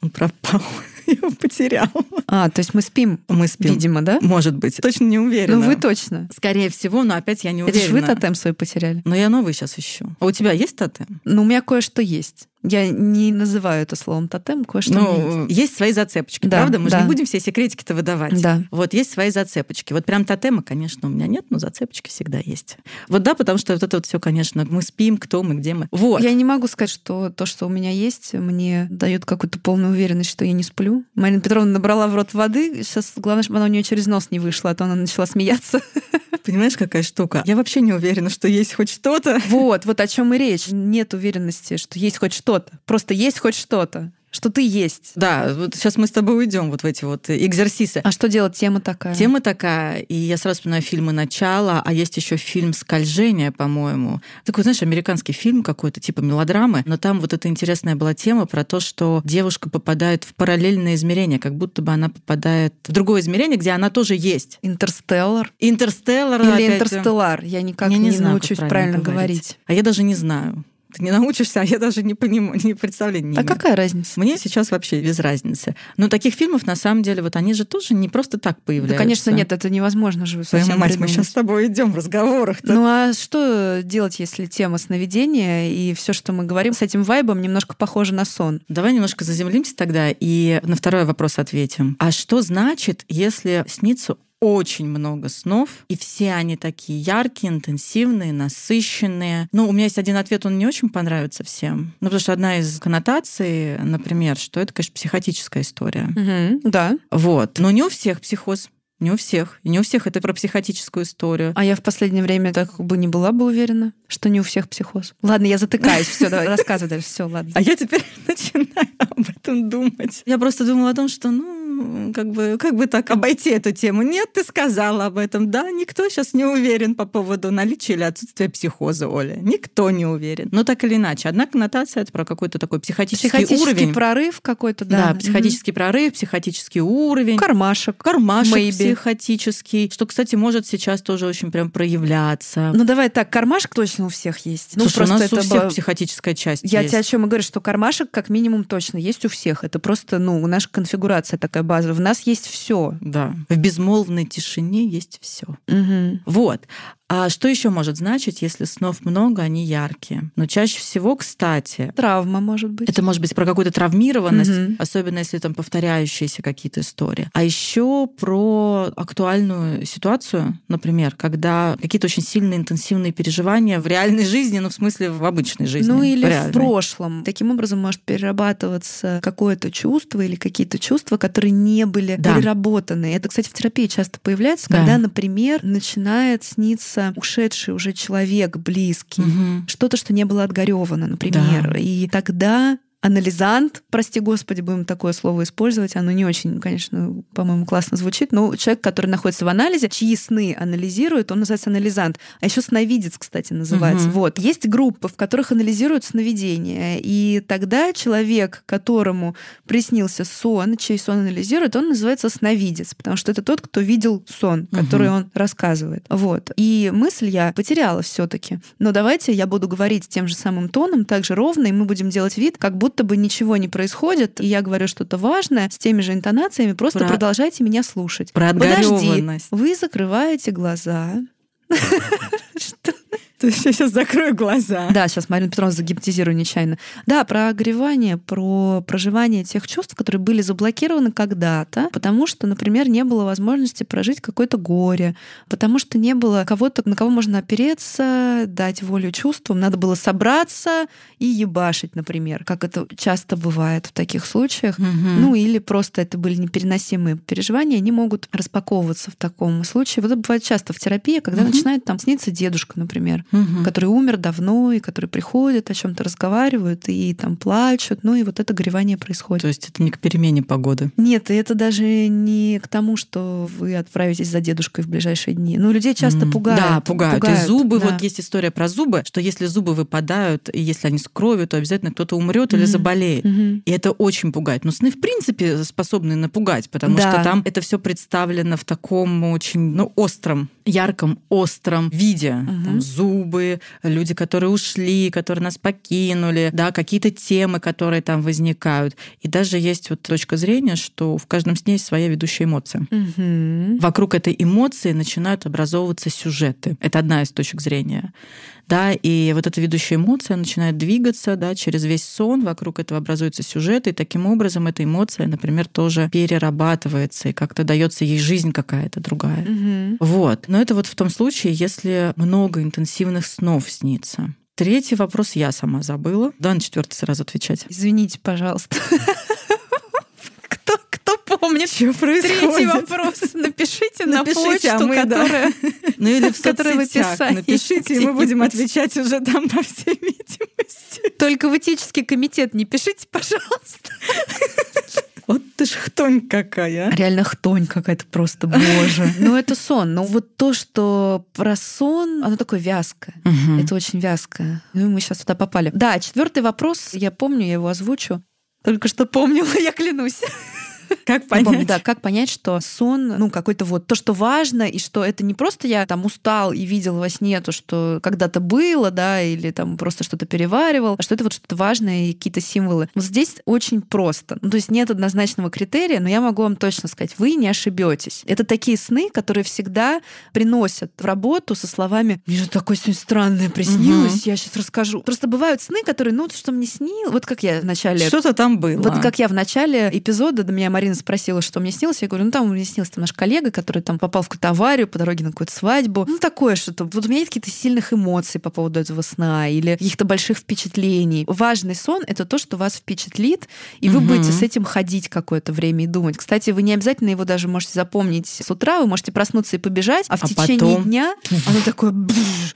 Он пропал. Я его потерял. А, то есть мы спим? Мы спим. Видимо, да? Может быть. Точно не уверена. Ну, вы точно. Скорее всего, но опять я не уверена. Это же вы тотем свой потеряли. Но я новый сейчас ищу. А у тебя есть тотем? Ну, у меня кое-что есть. Я не называю это словом тотем, кое-что ну, есть. свои зацепочки, да, правда? Мы да. же не будем все секретики-то выдавать. Да. Вот есть свои зацепочки. Вот прям тотема, конечно, у меня нет, но зацепочки всегда есть. Вот да, потому что вот это вот все, конечно, мы спим, кто мы, где мы. Вот. Я не могу сказать, что то, что у меня есть, мне дает какую-то полную уверенность, что я не сплю. Марина Петровна набрала в рот воды. Сейчас главное, чтобы она у нее через нос не вышла, а то она начала смеяться. Понимаешь, какая штука? Я вообще не уверена, что есть хоть что-то. Вот, вот о чем и речь. Нет уверенности, что есть хоть что-то. Просто есть хоть что-то что ты есть. Да, вот сейчас мы с тобой уйдем вот в эти вот экзерсисы. А что делать? Тема такая. Тема такая, и я сразу вспоминаю фильмы «Начало», а есть еще фильм «Скольжение», по-моему. Такой, знаешь, американский фильм какой-то, типа мелодрамы, но там вот эта интересная была тема про то, что девушка попадает в параллельное измерение, как будто бы она попадает в другое измерение, где она тоже есть. Интерстеллар. Интерстеллар. Или опять интерстеллар. Я никак Я не, не знаю, научусь правильно, правильно говорить. говорить. А я даже не знаю. Ты не научишься, а я даже не понимаю, не представления не А имею. какая разница? Мне сейчас вообще без разницы. Но таких фильмов, на самом деле, вот они же тоже не просто так Да, появляются. конечно, нет, это невозможно же Твою мать, мы придумать. сейчас с тобой идем в разговорах. Ну а что делать, если тема сновидения и все, что мы говорим с этим вайбом, немножко похоже на сон? Давай немножко заземлимся тогда и на второй вопрос ответим. А что значит, если снится очень много снов, и все они такие яркие, интенсивные, насыщенные. Ну, у меня есть один ответ, он не очень понравится всем. Ну, потому что одна из коннотаций, например, что это, конечно, психотическая история. Угу, да. Вот. Но не у всех психоз. Не у всех. И не у всех это про психотическую историю. А я в последнее время так бы не была бы уверена, что не у всех психоз. Ладно, я затыкаюсь. Все, давай рассказывай дальше. Все, ладно. А я теперь начинаю об этом думать. Я просто думала о том, что, ну, как бы, как бы так обойти эту тему. Нет, ты сказала об этом. Да, никто сейчас не уверен по поводу наличия или отсутствия психоза, Оля. Никто не уверен. Но так или иначе. Одна коннотация — это про какой-то такой психотический, Психотический уровень. прорыв какой-то, Да, да. психотический прорыв, психотический уровень. Кармашек. Кармашек Maybe. Психотический, что, кстати, может сейчас тоже очень прям проявляться. Ну давай так, кармашек точно у всех есть. Ну Слушай, у нас у это всех было- психотическая часть Я есть. тебе о чем и говорю, что кармашек как минимум точно есть у всех. Это просто, ну, наша конфигурация такая базовая. В нас есть все. Да. В безмолвной тишине есть все. Вот. А что еще может значить, если снов много, они яркие? Но чаще всего, кстати... Травма, может быть. Это может быть про какую-то травмированность, угу. особенно если там повторяющиеся какие-то истории. А еще про актуальную ситуацию, например, когда какие-то очень сильные интенсивные переживания в реальной жизни, ну, в смысле, в обычной жизни. Ну, или в, в прошлом. Таким образом может перерабатываться какое-то чувство или какие-то чувства, которые не были да. переработаны. Это, кстати, в терапии часто появляется, да. когда, например, начинает сниться ушедший уже человек близкий, угу. что-то, что не было отгоревано, например. Да. И тогда анализант, прости господи, будем такое слово использовать, оно не очень, конечно, по-моему, классно звучит, но человек, который находится в анализе, чьи сны анализирует, он называется анализант. А еще сновидец, кстати, называется. Угу. Вот. Есть группы, в которых анализируют сновидения, и тогда человек, которому приснился сон, чей сон анализирует, он называется сновидец, потому что это тот, кто видел сон, который угу. он рассказывает. Вот. И мысль я потеряла все таки Но давайте я буду говорить тем же самым тоном, так же ровно, и мы будем делать вид, как будто будто бы ничего не происходит, и я говорю что-то важное с теми же интонациями, просто Про... продолжайте меня слушать. Про Подожди, вы закрываете глаза. Что? Я сейчас закрою глаза. Да, сейчас Марину Петровну загипнотизирую нечаянно. Да, про огревание, про проживание тех чувств, которые были заблокированы когда-то, потому что, например, не было возможности прожить какое-то горе, потому что не было кого-то, на кого можно опереться, дать волю чувствам, надо было собраться и ебашить, например, как это часто бывает в таких случаях. Угу. Ну или просто это были непереносимые переживания, они могут распаковываться в таком случае. Вот это бывает часто в терапии, когда угу. начинает там сниться дедушка, например угу. который умер давно, и который приходит, о чем-то разговаривают, и там плачут, ну и вот это горевание происходит. То есть это не к перемене погоды? Нет, это даже не к тому, что вы отправитесь за дедушкой в ближайшие дни. Ну, людей часто mm. пугают. Да, пугают. пугают. И зубы, да. вот есть история про зубы, что если зубы выпадают, и если они с кровью, то обязательно кто-то умрет mm. или заболеет. Mm-hmm. И это очень пугает. Но сны, в принципе, способны напугать, потому да. что там это все представлено в таком очень ну, остром, ярком, остром виде. Mm-hmm. Там зуб, зубы, люди, которые ушли, которые нас покинули, да, какие-то темы, которые там возникают. И даже есть вот точка зрения, что в каждом сне есть своя ведущая эмоция. Угу. Вокруг этой эмоции начинают образовываться сюжеты. Это одна из точек зрения да, и вот эта ведущая эмоция начинает двигаться, да, через весь сон, вокруг этого образуется сюжет, и таким образом эта эмоция, например, тоже перерабатывается, и как-то дается ей жизнь какая-то другая. Угу. Вот. Но это вот в том случае, если много интенсивных снов снится. Третий вопрос я сама забыла. Да, на четвертый сразу отвечать. Извините, пожалуйста помнит. Что происходит? Третий вопрос. Напишите, на почту, а мы, которая, ну или в соцсетях. Напишите, и мы будем отвечать уже там по всей видимости. Только в этический комитет не пишите, пожалуйста. Вот ты ж хтонь какая. Реально хтонь какая-то просто, боже. Ну это сон. Но вот то, что про сон, оно такое вязкое. Угу. Это очень вязкое. Ну мы сейчас туда попали. Да, четвертый вопрос, я помню, я его озвучу. Только что помнила, я клянусь. Как понять? Помню, да, как понять, что сон, ну, какой-то вот то, что важно, и что это не просто я там устал и видел во сне то, что когда-то было, да, или там просто что-то переваривал, а что это вот что-то важное и какие-то символы. Вот здесь очень просто. Ну, то есть нет однозначного критерия, но я могу вам точно сказать, вы не ошибетесь. Это такие сны, которые всегда приносят в работу со словами «Мне же такое сегодня странное приснилось, угу. я сейчас расскажу». Просто бывают сны, которые, ну, что мне снилось, вот как я в начале... Что-то там было. Вот как я в начале эпизода до меня Марина спросила, что мне снилось. Я говорю, ну там мне снился там наш коллега, который там попал в какую-то аварию по дороге на какую-то свадьбу. Ну такое что-то. Вот у меня есть какие-то сильных эмоций по поводу этого сна или каких-то больших впечатлений. Важный сон — это то, что вас впечатлит, и вы угу. будете с этим ходить какое-то время и думать. Кстати, вы не обязательно его даже можете запомнить с утра, вы можете проснуться и побежать, а в а течение потом... дня оно такое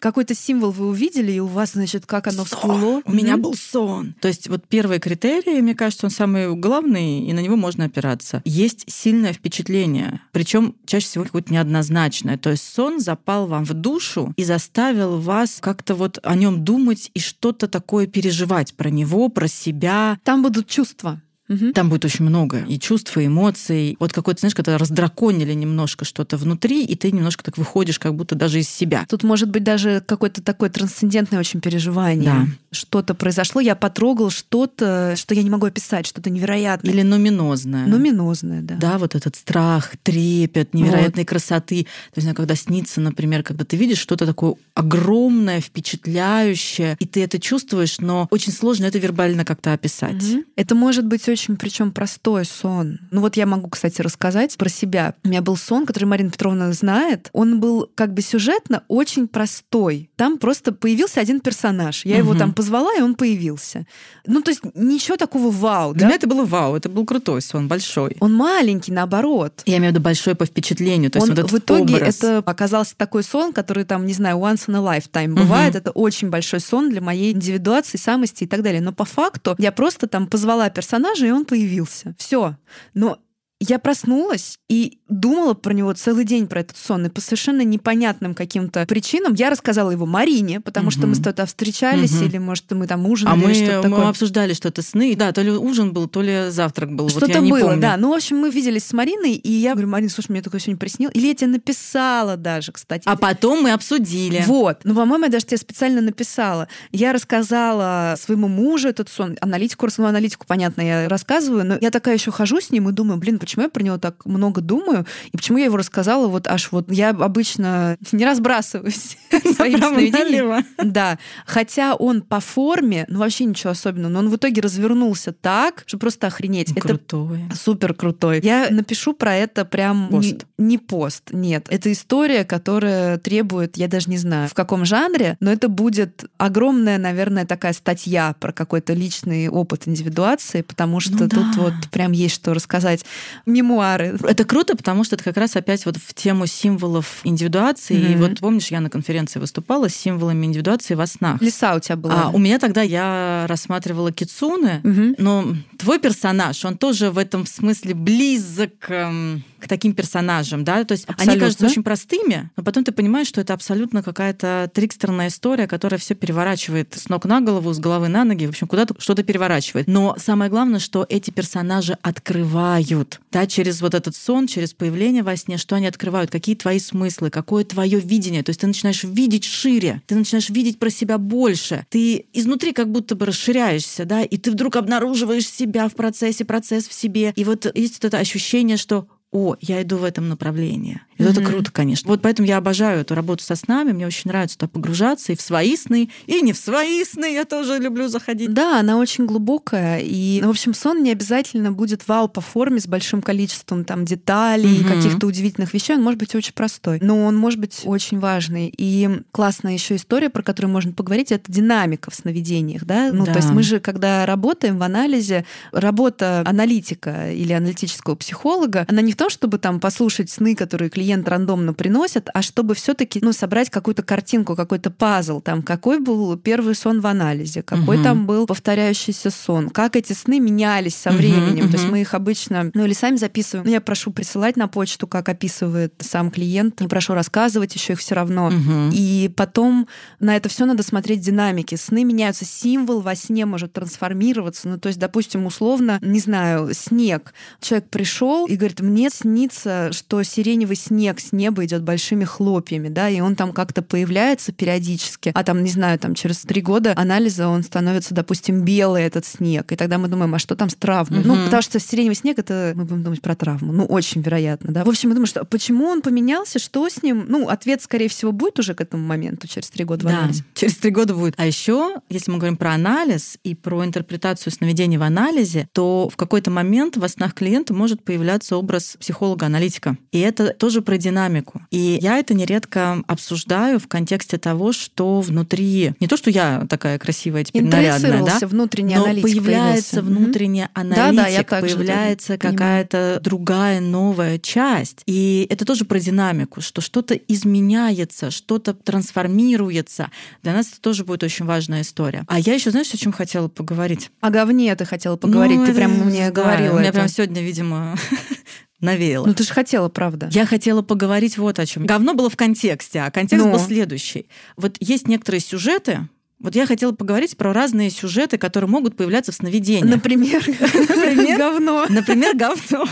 какой-то символ вы увидели, и у вас, значит, как оно всплыло. У меня был сон. То есть вот первый критерий, мне кажется, он самый главный, и на него можно опираться опираться. Есть сильное впечатление, причем чаще всего какое-то неоднозначное. То есть сон запал вам в душу и заставил вас как-то вот о нем думать и что-то такое переживать про него, про себя. Там будут чувства. Угу. Там будет очень много и чувств, и эмоций. Вот какой-то, знаешь, когда раздраконили немножко что-то внутри, и ты немножко так выходишь как будто даже из себя. Тут может быть даже какое-то такое трансцендентное очень переживание. Да. Что-то произошло, я потрогал что-то, что я не могу описать, что-то невероятное. Или нуминозное. Нуминозное, да. Да, вот этот страх, трепет, невероятной вот. красоты. То есть, когда снится, например, когда ты видишь что-то такое огромное, впечатляющее, и ты это чувствуешь, но очень сложно это вербально как-то описать. Угу. Это может быть очень причем простой сон. Ну вот я могу, кстати, рассказать про себя. У меня был сон, который Марина Петровна знает. Он был как бы сюжетно очень простой. Там просто появился один персонаж. Я угу. его там позвала, и он появился. Ну то есть ничего такого вау. Для да? меня это было вау, это был крутой сон, большой. Он маленький, наоборот. Я имею в виду большой по впечатлению. То есть он, вот в итоге образ. это оказался такой сон, который там, не знаю, once in a lifetime бывает. Угу. Это очень большой сон для моей индивидуации, самости и так далее. Но по факту я просто там позвала персонажа, и он появился. Все. Но я проснулась и думала про него целый день, про этот сон. И по совершенно непонятным каким-то причинам я рассказала его Марине, потому угу. что мы с тобой встречались, угу. или, может, мы там ужинали, а мы, что-то такое. мы обсуждали что-то сны. Да, то ли ужин был, то ли завтрак был. Что-то вот было, помню. да. Ну, в общем, мы виделись с Мариной, и я говорю, Марина, слушай, мне такое сегодня приснилось. Или я тебе написала даже, кстати. А потом мы обсудили. Вот. Ну, по-моему, я даже тебе специально написала. Я рассказала своему мужу этот сон, аналитику, ну, аналитику, понятно, я рассказываю, но я такая еще хожу с ним и думаю, блин, почему я про него так много думаю, и почему я его рассказала вот аж вот... Я обычно не разбрасываюсь своим сновидением. Да. Хотя он по форме, ну вообще ничего особенного, но он в итоге развернулся так, что просто охренеть. Крутой. Это супер крутой. Я напишу про это прям... Пост. Не, не пост, нет. Это история, которая требует, я даже не знаю, в каком жанре, но это будет огромная, наверное, такая статья про какой-то личный опыт индивидуации, потому что ну, тут да. вот прям есть что рассказать. Мемуары. Это круто, потому что это как раз опять вот в тему символов индивидуации. Mm-hmm. И вот помнишь, я на конференции выступала с символами индивидуации во снах. Лиса у тебя была. А у меня тогда я рассматривала кицуны, mm-hmm. но твой персонаж, он тоже в этом смысле близок эм, к таким персонажам, да, то есть абсолютно. они кажутся очень простыми, но потом ты понимаешь, что это абсолютно какая-то трикстерная история, которая все переворачивает с ног на голову, с головы на ноги, в общем, куда-то что-то переворачивает. Но самое главное, что эти персонажи открывают, да, через вот этот сон, через появление во сне, что они открывают, какие твои смыслы, какое твое видение, то есть ты начинаешь видеть шире, ты начинаешь видеть про себя больше, ты изнутри как будто бы расширяешься, да, и ты вдруг обнаруживаешь себя в процессе, процесс в себе, и вот есть вот это ощущение, что о, я иду в этом направлении. И mm-hmm. это круто, конечно. Вот поэтому я обожаю эту работу со снами. Мне очень нравится туда погружаться и в свои сны, и не в свои сны. Я тоже люблю заходить. Да, она очень глубокая. И, ну, в общем, сон не обязательно будет вау по форме с большим количеством там деталей, mm-hmm. каких-то удивительных вещей. Он может быть очень простой, но он может быть очень важный. И классная еще история, про которую можно поговорить, это динамика в сновидениях. Да? Ну, да. то есть мы же, когда работаем в анализе, работа аналитика или аналитического психолога, она не в том, чтобы там послушать сны, которые клиент клиент рандомно приносит, а чтобы все-таки ну, собрать какую-то картинку, какой-то пазл, там, какой был первый сон в анализе, какой угу. там был повторяющийся сон, как эти сны менялись со временем. Угу, То есть мы их обычно, ну или сами записываем. Ну, я прошу присылать на почту, как описывает сам клиент. Не прошу рассказывать еще их все равно. Угу. И потом на это все надо смотреть динамики. Сны меняются, символ во сне может трансформироваться. Ну, то есть, допустим, условно, не знаю, снег. Человек пришел и говорит, мне снится, что сиреневый снег снег с неба идет большими хлопьями, да, и он там как-то появляется периодически, а там, не знаю, там через три года анализа он становится, допустим, белый этот снег, и тогда мы думаем, а что там с травмой? Угу. Ну, потому что сиреневый снег, это мы будем думать про травму, ну, очень вероятно, да. В общем, мы думаем, что почему он поменялся, что с ним? Ну, ответ, скорее всего, будет уже к этому моменту, через три года в анализе. Да, через три года будет. А еще, если мы говорим про анализ и про интерпретацию сновидений в анализе, то в какой-то момент во снах клиента может появляться образ психолога-аналитика. И это тоже про динамику. И я это нередко обсуждаю в контексте того, что внутри... Не то, что я такая красивая теперь нарядная, да? внутренний но аналитик появляется появился. внутренний аналитик, да, да, я появляется какая-то другая новая часть. И это тоже про динамику, что что-то изменяется, что-то трансформируется. Для нас это тоже будет очень важная история. А я еще, знаешь, о чем хотела поговорить? О говне ты хотела поговорить. Ну, ты прям мне да, говорила. У меня это. прям сегодня, видимо, навеяло. Ну ты же хотела, правда. Я хотела поговорить вот о чем. Говно было в контексте, а контекст ну. был следующий. Вот есть некоторые сюжеты, Вот я хотела поговорить про разные сюжеты, которые могут появляться в сновидениях. Например, Например? говно. Например, говно.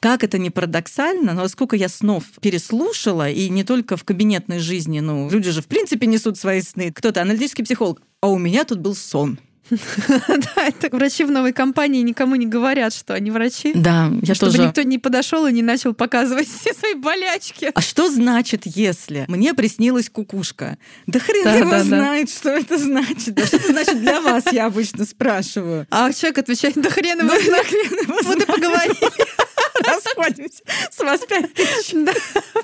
Как это не парадоксально, но сколько я снов переслушала, и не только в кабинетной жизни, ну, люди же в принципе несут свои сны. Кто-то аналитический психолог, а у меня тут был сон. Да, это врачи в новой компании никому не говорят, что они врачи. Да, я Чтобы тоже. никто не подошел и не начал показывать все свои болячки. А что значит, если мне приснилась кукушка? Да хрен Да, его да, да. знает, что это значит. Да что это значит для вас, я обычно спрашиваю. А человек отвечает, да хрен его знает. Вот и поговорили. расходимся. С вас пять тысяч.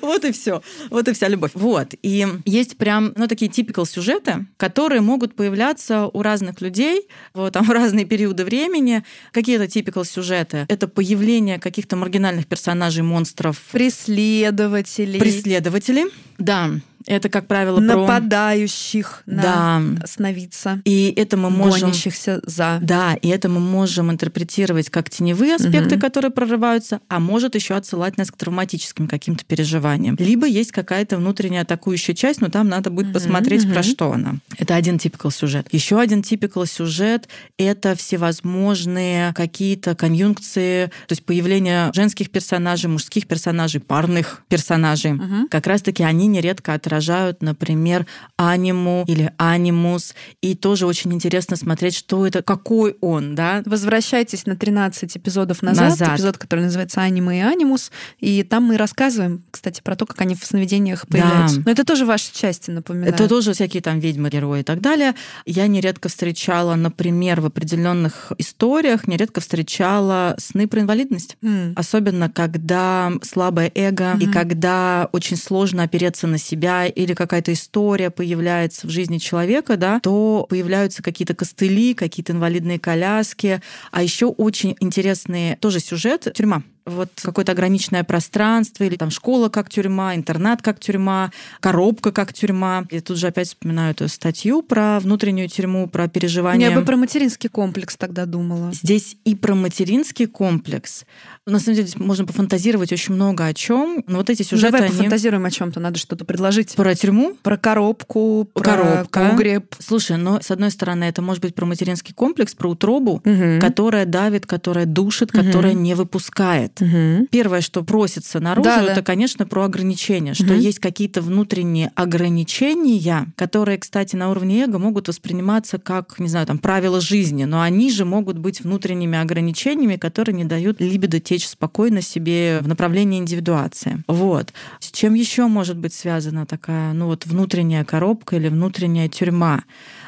Вот и все. Вот и вся любовь. Вот. И есть прям, ну, такие типикал сюжеты, которые могут появляться у разных людей вот, там, в разные периоды времени. Какие-то типикал сюжеты? Это появление каких-то маргинальных персонажей, монстров, Преследователей. преследователей. Да, это, как правило, про... Нападающих Да. на сновидца. И это мы можем... Гонящихся за. Да, и это мы можем интерпретировать как теневые аспекты, Мгм. которые прорываются, а может еще отсылать нас к травматическим каким-то переживаниям. Либо есть какая-то внутренняя атакующая часть, но там надо будет Мгм, посмотреть, про мгм. что она. Это один типикал сюжет. Еще один типикал сюжет — это всевозможные какие-то конъюнкции, то есть появление женских персонажей, мужских персонажей, парных персонажей. Мгм. Как раз-таки они нередко отражают, например, аниму или анимус. И тоже очень интересно смотреть, что это, какой он, да? Возвращайтесь на 13 эпизодов назад, Назад. эпизод, который называется «Аниме и анимус», и там мы рассказываем, кстати, про то, как они в сновидениях появляются. Но это тоже ваши части, напоминаю. Это тоже всякие там ведьмы, герои и так далее. Я нередко встречала, например, в определенных историях, нередко встречала сны про инвалидность. М. Особенно, когда слабое эго, и Мгм. когда очень сложно опереться на себя, или какая-то история появляется в жизни человека, да, то появляются какие-то костыли, какие-то инвалидные коляски. А еще очень интересный тоже сюжет тюрьма. Вот какое-то ограниченное пространство, или там школа как тюрьма, интернат как тюрьма, коробка как тюрьма. И тут же опять вспоминаю эту статью про внутреннюю тюрьму, про переживания. Я бы про материнский комплекс тогда думала. Здесь и про материнский комплекс. На самом деле здесь можно пофантазировать очень много о чем. Но вот эти Ну, сюжеты, Давай они пофантазируем о чем-то, надо что-то предложить. про тюрьму. Про коробку, про Коробка. погреб. Слушай, но с одной стороны, это может быть про материнский комплекс, про утробу, Мгм. которая давит, которая душит, Мгм. которая не выпускает. Мгм. Первое, что просится наружу, Да, да. это, конечно, про ограничения, что Мгм. есть какие-то внутренние ограничения, которые, кстати, на уровне эго могут восприниматься как, не знаю, там, правила жизни, но они же могут быть внутренними ограничениями, которые не дают либидо течь спокойно себе в направлении индивидуации. Вот. С чем еще может быть связана такая, ну вот, внутренняя коробка или внутренняя тюрьма?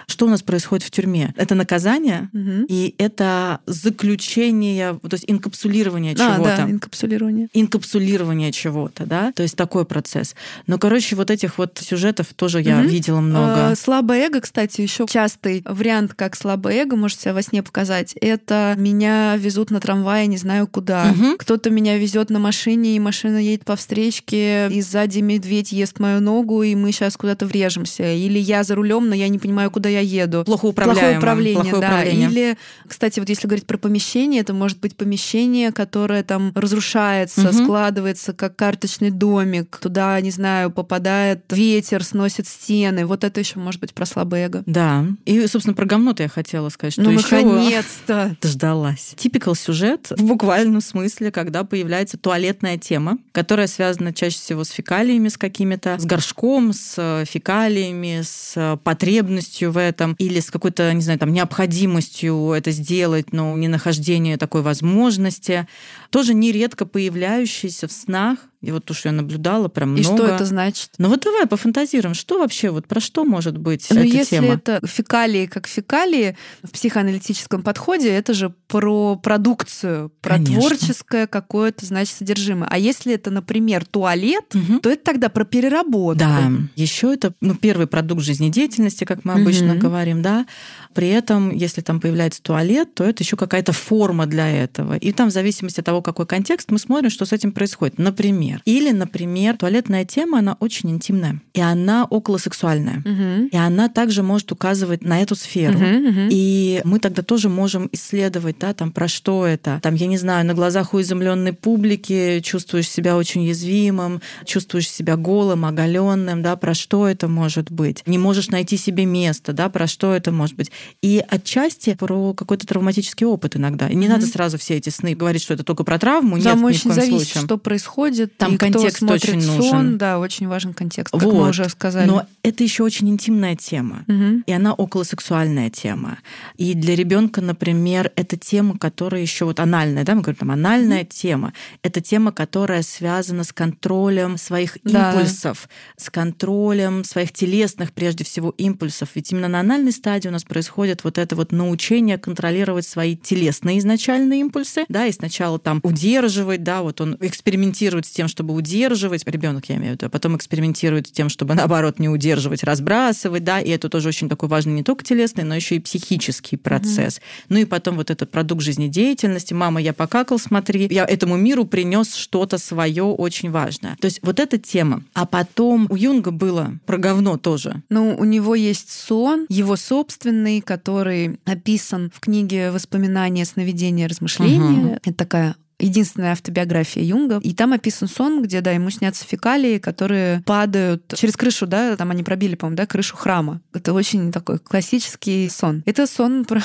Что у нас происходит в тюрьме? Это наказание, Мгм. и это заключение, то есть инкапсулирование А, чего-то да, инкапсулирование. инкапсулирование чего-то, да, то есть такой процесс. Но, короче, вот этих вот сюжетов тоже я Мгм. видела много. Э, Слабое эго, кстати, еще частый вариант, как слабое эго может себя во сне показать. Это меня везут на трамвае, не знаю куда. Мгм. Кто-то меня везет на машине, и машина едет по встречке, и сзади медведь ест мою ногу, и мы сейчас куда-то врежемся. Или я за рулем, но я не понимаю, куда я еду. Плохо Плохое управляемо. управление, Плохое да. управление. Или, кстати, вот если говорить про помещение, это может быть помещение, которое там разрушается, Мгм. складывается как карточный домик. Туда, не знаю, попадает ветер, сносит стены. Вот это еще может быть про слабое эго. Да. И, собственно, про говно-то я хотела сказать, что ну, ещё- наконец-то! Дождалась. Типикал сюжет в буквальном смысле, когда появляется туалетная тема, которая связана чаще всего с фекалиями, с какими-то, с горшком, с э, фекалиями, с э, потребностью в этом или с какой-то, не знаю, там, необходимостью это сделать, но не нахождение такой возможности. Тоже нередко появляющийся в снах. И вот то, что я наблюдала, прям И много. что это значит? Ну вот давай пофантазируем, что вообще, вот про что может быть Ну, эта если тема? это фекалии как фекалии в психоаналитическом подходе, это же про продукцию, про Конечно. творческое какое-то, значит, содержимое. А если это, например, туалет, Мгм. то это тогда про переработку. Да, еще это ну, первый продукт жизнедеятельности, как мы обычно Мгм. говорим, да. При этом, если там появляется туалет, то это еще какая-то форма для этого. И там, в зависимости от того, какой контекст, мы смотрим, что с этим происходит. Например. Или, например, туалетная тема, она очень интимная, и она околосексуальная. Угу. И она также может указывать на эту сферу. Угу, угу. И мы тогда тоже можем исследовать, да, там, про что это. Там, я не знаю, на глазах у изумленной публики чувствуешь себя очень уязвимым, чувствуешь себя голым, оголенным, да, про что это может быть. Не можешь найти себе место, да, про что это может быть. И отчасти про какой-то травматический опыт иногда. И не Мгм. надо сразу все эти сны говорить, что это только про травму. Там Нет, ни в очень коем зависит, случае. что происходит. Там и кто контекст смотрит очень сон. нужен. Да, очень важен контекст, как Вот. мы уже сказали. Но это еще очень интимная тема. Мгм. И она околосексуальная тема. И для ребенка, например, это тема, которая еще вот анальная, да, мы говорим там анальная тема. Это тема, которая связана с контролем своих Да. импульсов, с контролем своих телесных, прежде всего, импульсов. Ведь именно на анальной стадии у нас происходит вот это вот научение контролировать свои телесные изначальные импульсы, да, и сначала там удерживать, да, вот он экспериментирует с тем, чтобы удерживать, ребенок я имею в виду, а потом экспериментирует с тем, чтобы наоборот не удерживать, разбрасывать, да, и это тоже очень такой важный не только телесный, но еще и психический процесс. Ну и потом вот этот продукт жизнедеятельности, мама, я покакал, смотри, я этому миру принес что-то свое очень важное. То есть вот эта тема. А потом у Юнга было про говно тоже. Ну, у него есть сон, его собственный, который описан в книге «Воспоминания, сновидения, размышления». Мгм. Это такая единственная автобиография Юнга. И там описан сон, где, да, ему снятся фекалии, которые падают через крышу, да, там они пробили, по-моему, да, крышу храма. Это очень такой классический сон. Это сон про,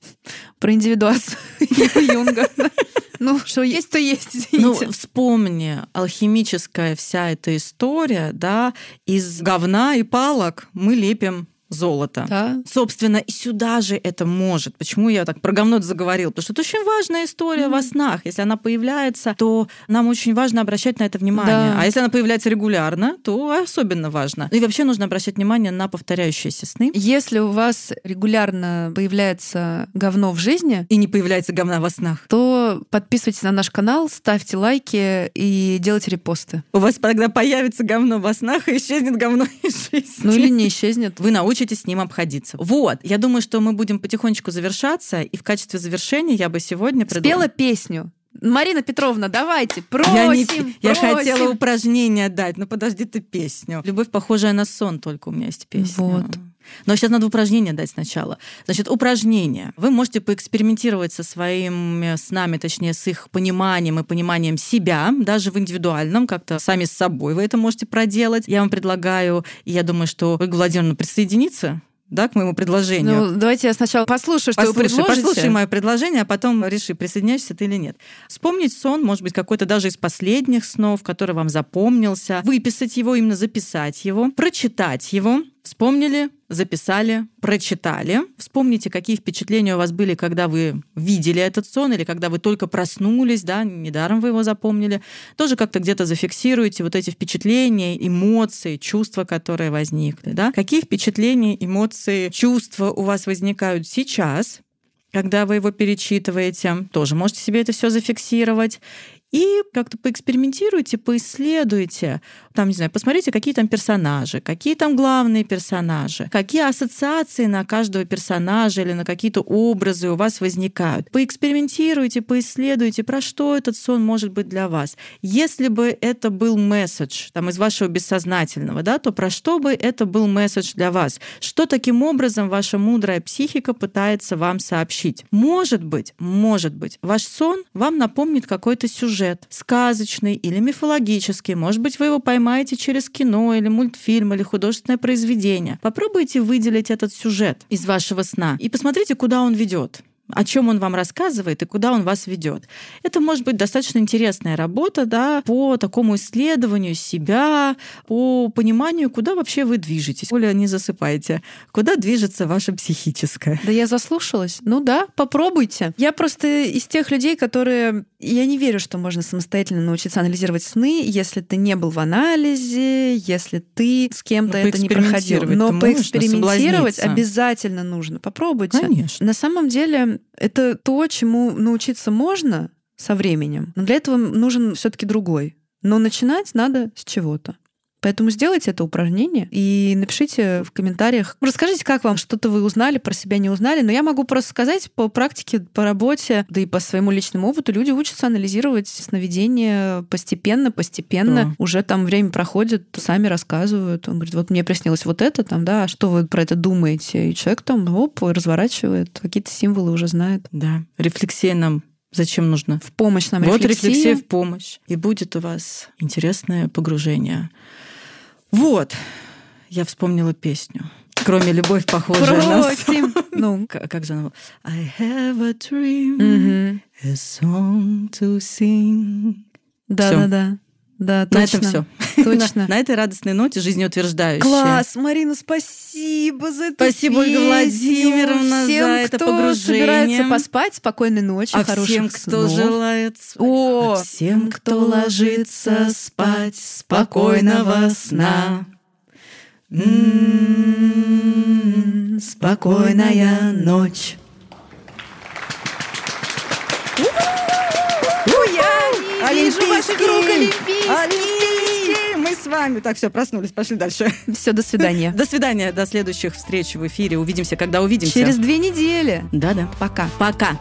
про индивидуацию Юнга. Ну, что есть, то есть, Ну, извините. вспомни, алхимическая вся эта история, да, из говна и палок мы лепим золото. Да. Собственно, и сюда же это может. Почему я так про говно заговорил? Потому что это очень важная история во снах. Если она появляется, то нам очень важно обращать на это внимание. Да. А если она появляется регулярно, то особенно важно. И вообще нужно обращать внимание на повторяющиеся сны. Если у вас регулярно появляется говно в жизни, И не появляется говна во снах. то подписывайтесь на наш канал, ставьте лайки и делайте репосты. У вас тогда появится говно во снах, и исчезнет говно из жизни. Ну или не исчезнет. вы научитесь с ним обходиться. Вот. Я думаю, что мы будем потихонечку завершаться, и в качестве завершения я бы сегодня Спела песню. Марина Петровна, давайте, просим, Я, не, я просим. хотела упражнение дать, но подожди ты песню. Любовь, похожая на сон, только у меня есть песня. Вот. Но сейчас надо упражнение дать сначала. Значит, упражнение. Вы можете поэкспериментировать со своими снами, точнее, с их пониманием и пониманием себя, даже в индивидуальном, как-то сами с собой вы это можете проделать. Я вам предлагаю, и я думаю, что Ольга Владимировна присоединится да, к моему предложению. Ну, давайте я сначала послушаю, что Послушай, вы предложите. послушай мое предложение, а потом реши, присоединяешься ты или нет. Вспомнить сон, может быть, какой-то даже из последних снов, который вам запомнился, выписать его, именно записать его, прочитать его. Вспомнили, записали, прочитали. Вспомните, какие впечатления у вас были, когда вы видели этот сон или когда вы только проснулись, да, недаром вы его запомнили. Тоже как-то где-то зафиксируйте вот эти впечатления, эмоции, чувства, которые возникли, да. Какие впечатления, эмоции, чувства у вас возникают сейчас, когда вы его перечитываете, тоже можете себе это все зафиксировать. И как-то поэкспериментируйте, поисследуйте. Там, не знаю, посмотрите, какие там персонажи, какие там главные персонажи, какие ассоциации на каждого персонажа или на какие-то образы у вас возникают. Поэкспериментируйте, поисследуйте, про что этот сон может быть для вас. Если бы это был месседж там, из вашего бессознательного, да, то про что бы это был месседж для вас? Что таким образом ваша мудрая психика пытается вам сообщить? Может быть, может быть, ваш сон вам напомнит какой-то сюжет, сказочный или мифологический. Может быть, вы его поймаете через кино или мультфильм или художественное произведение. Попробуйте выделить этот сюжет из вашего сна и посмотрите, куда он ведет о чем он вам рассказывает и куда он вас ведет. Это может быть достаточно интересная работа да, по такому исследованию себя, по пониманию, куда вообще вы движетесь. Оля, не засыпайте. Куда движется ваше психическое? Да я заслушалась. Ну да, попробуйте. Я просто из тех людей, которые... Я не верю, что можно самостоятельно научиться анализировать сны, если ты не был в анализе, если ты с кем-то это не проходил. Но поэкспериментировать обязательно нужно. Попробуйте. Конечно. На самом деле это то, чему научиться можно со временем, но для этого нужен все-таки другой. Но начинать надо с чего-то. Поэтому сделайте это упражнение и напишите в комментариях. Расскажите, как вам что-то вы узнали, про себя не узнали. Но я могу просто сказать по практике, по работе, да и по своему личному опыту, люди учатся анализировать сновидения постепенно, постепенно. Да. Уже там время проходит, сами рассказывают. Он говорит, вот мне приснилось вот это, там, да, а что вы про это думаете? И человек там, оп, разворачивает, какие-то символы уже знает. Да, рефлексия нам Зачем нужно? В помощь нам вот рефлексия. рефлексия в помощь. И будет у вас интересное погружение. Вот. Я вспомнила песню. Кроме любовь похожая Просим. на Ну, как же она? I have a dream, a song to sing. Да-да-да. Да, точно. На этом все. Точно. на, на этой радостной ноте жизнеутверждающей. Класс, Марина, спасибо за это. Спасибо, Ольга Владимировна, всем, за это кто погружение. собирается поспать, спокойной ночи, а хороших всем, кто снов. желает О, а всем, кто ложится спать, спокойного сна. М-м-м, спокойная ночь. Вижу ваших рук олимпийские. Мы с вами. Так, все, проснулись, пошли дальше. Все, до свидания. До свидания, до следующих встреч в эфире. Увидимся, когда увидимся. Через две недели. Да-да. Пока. Пока.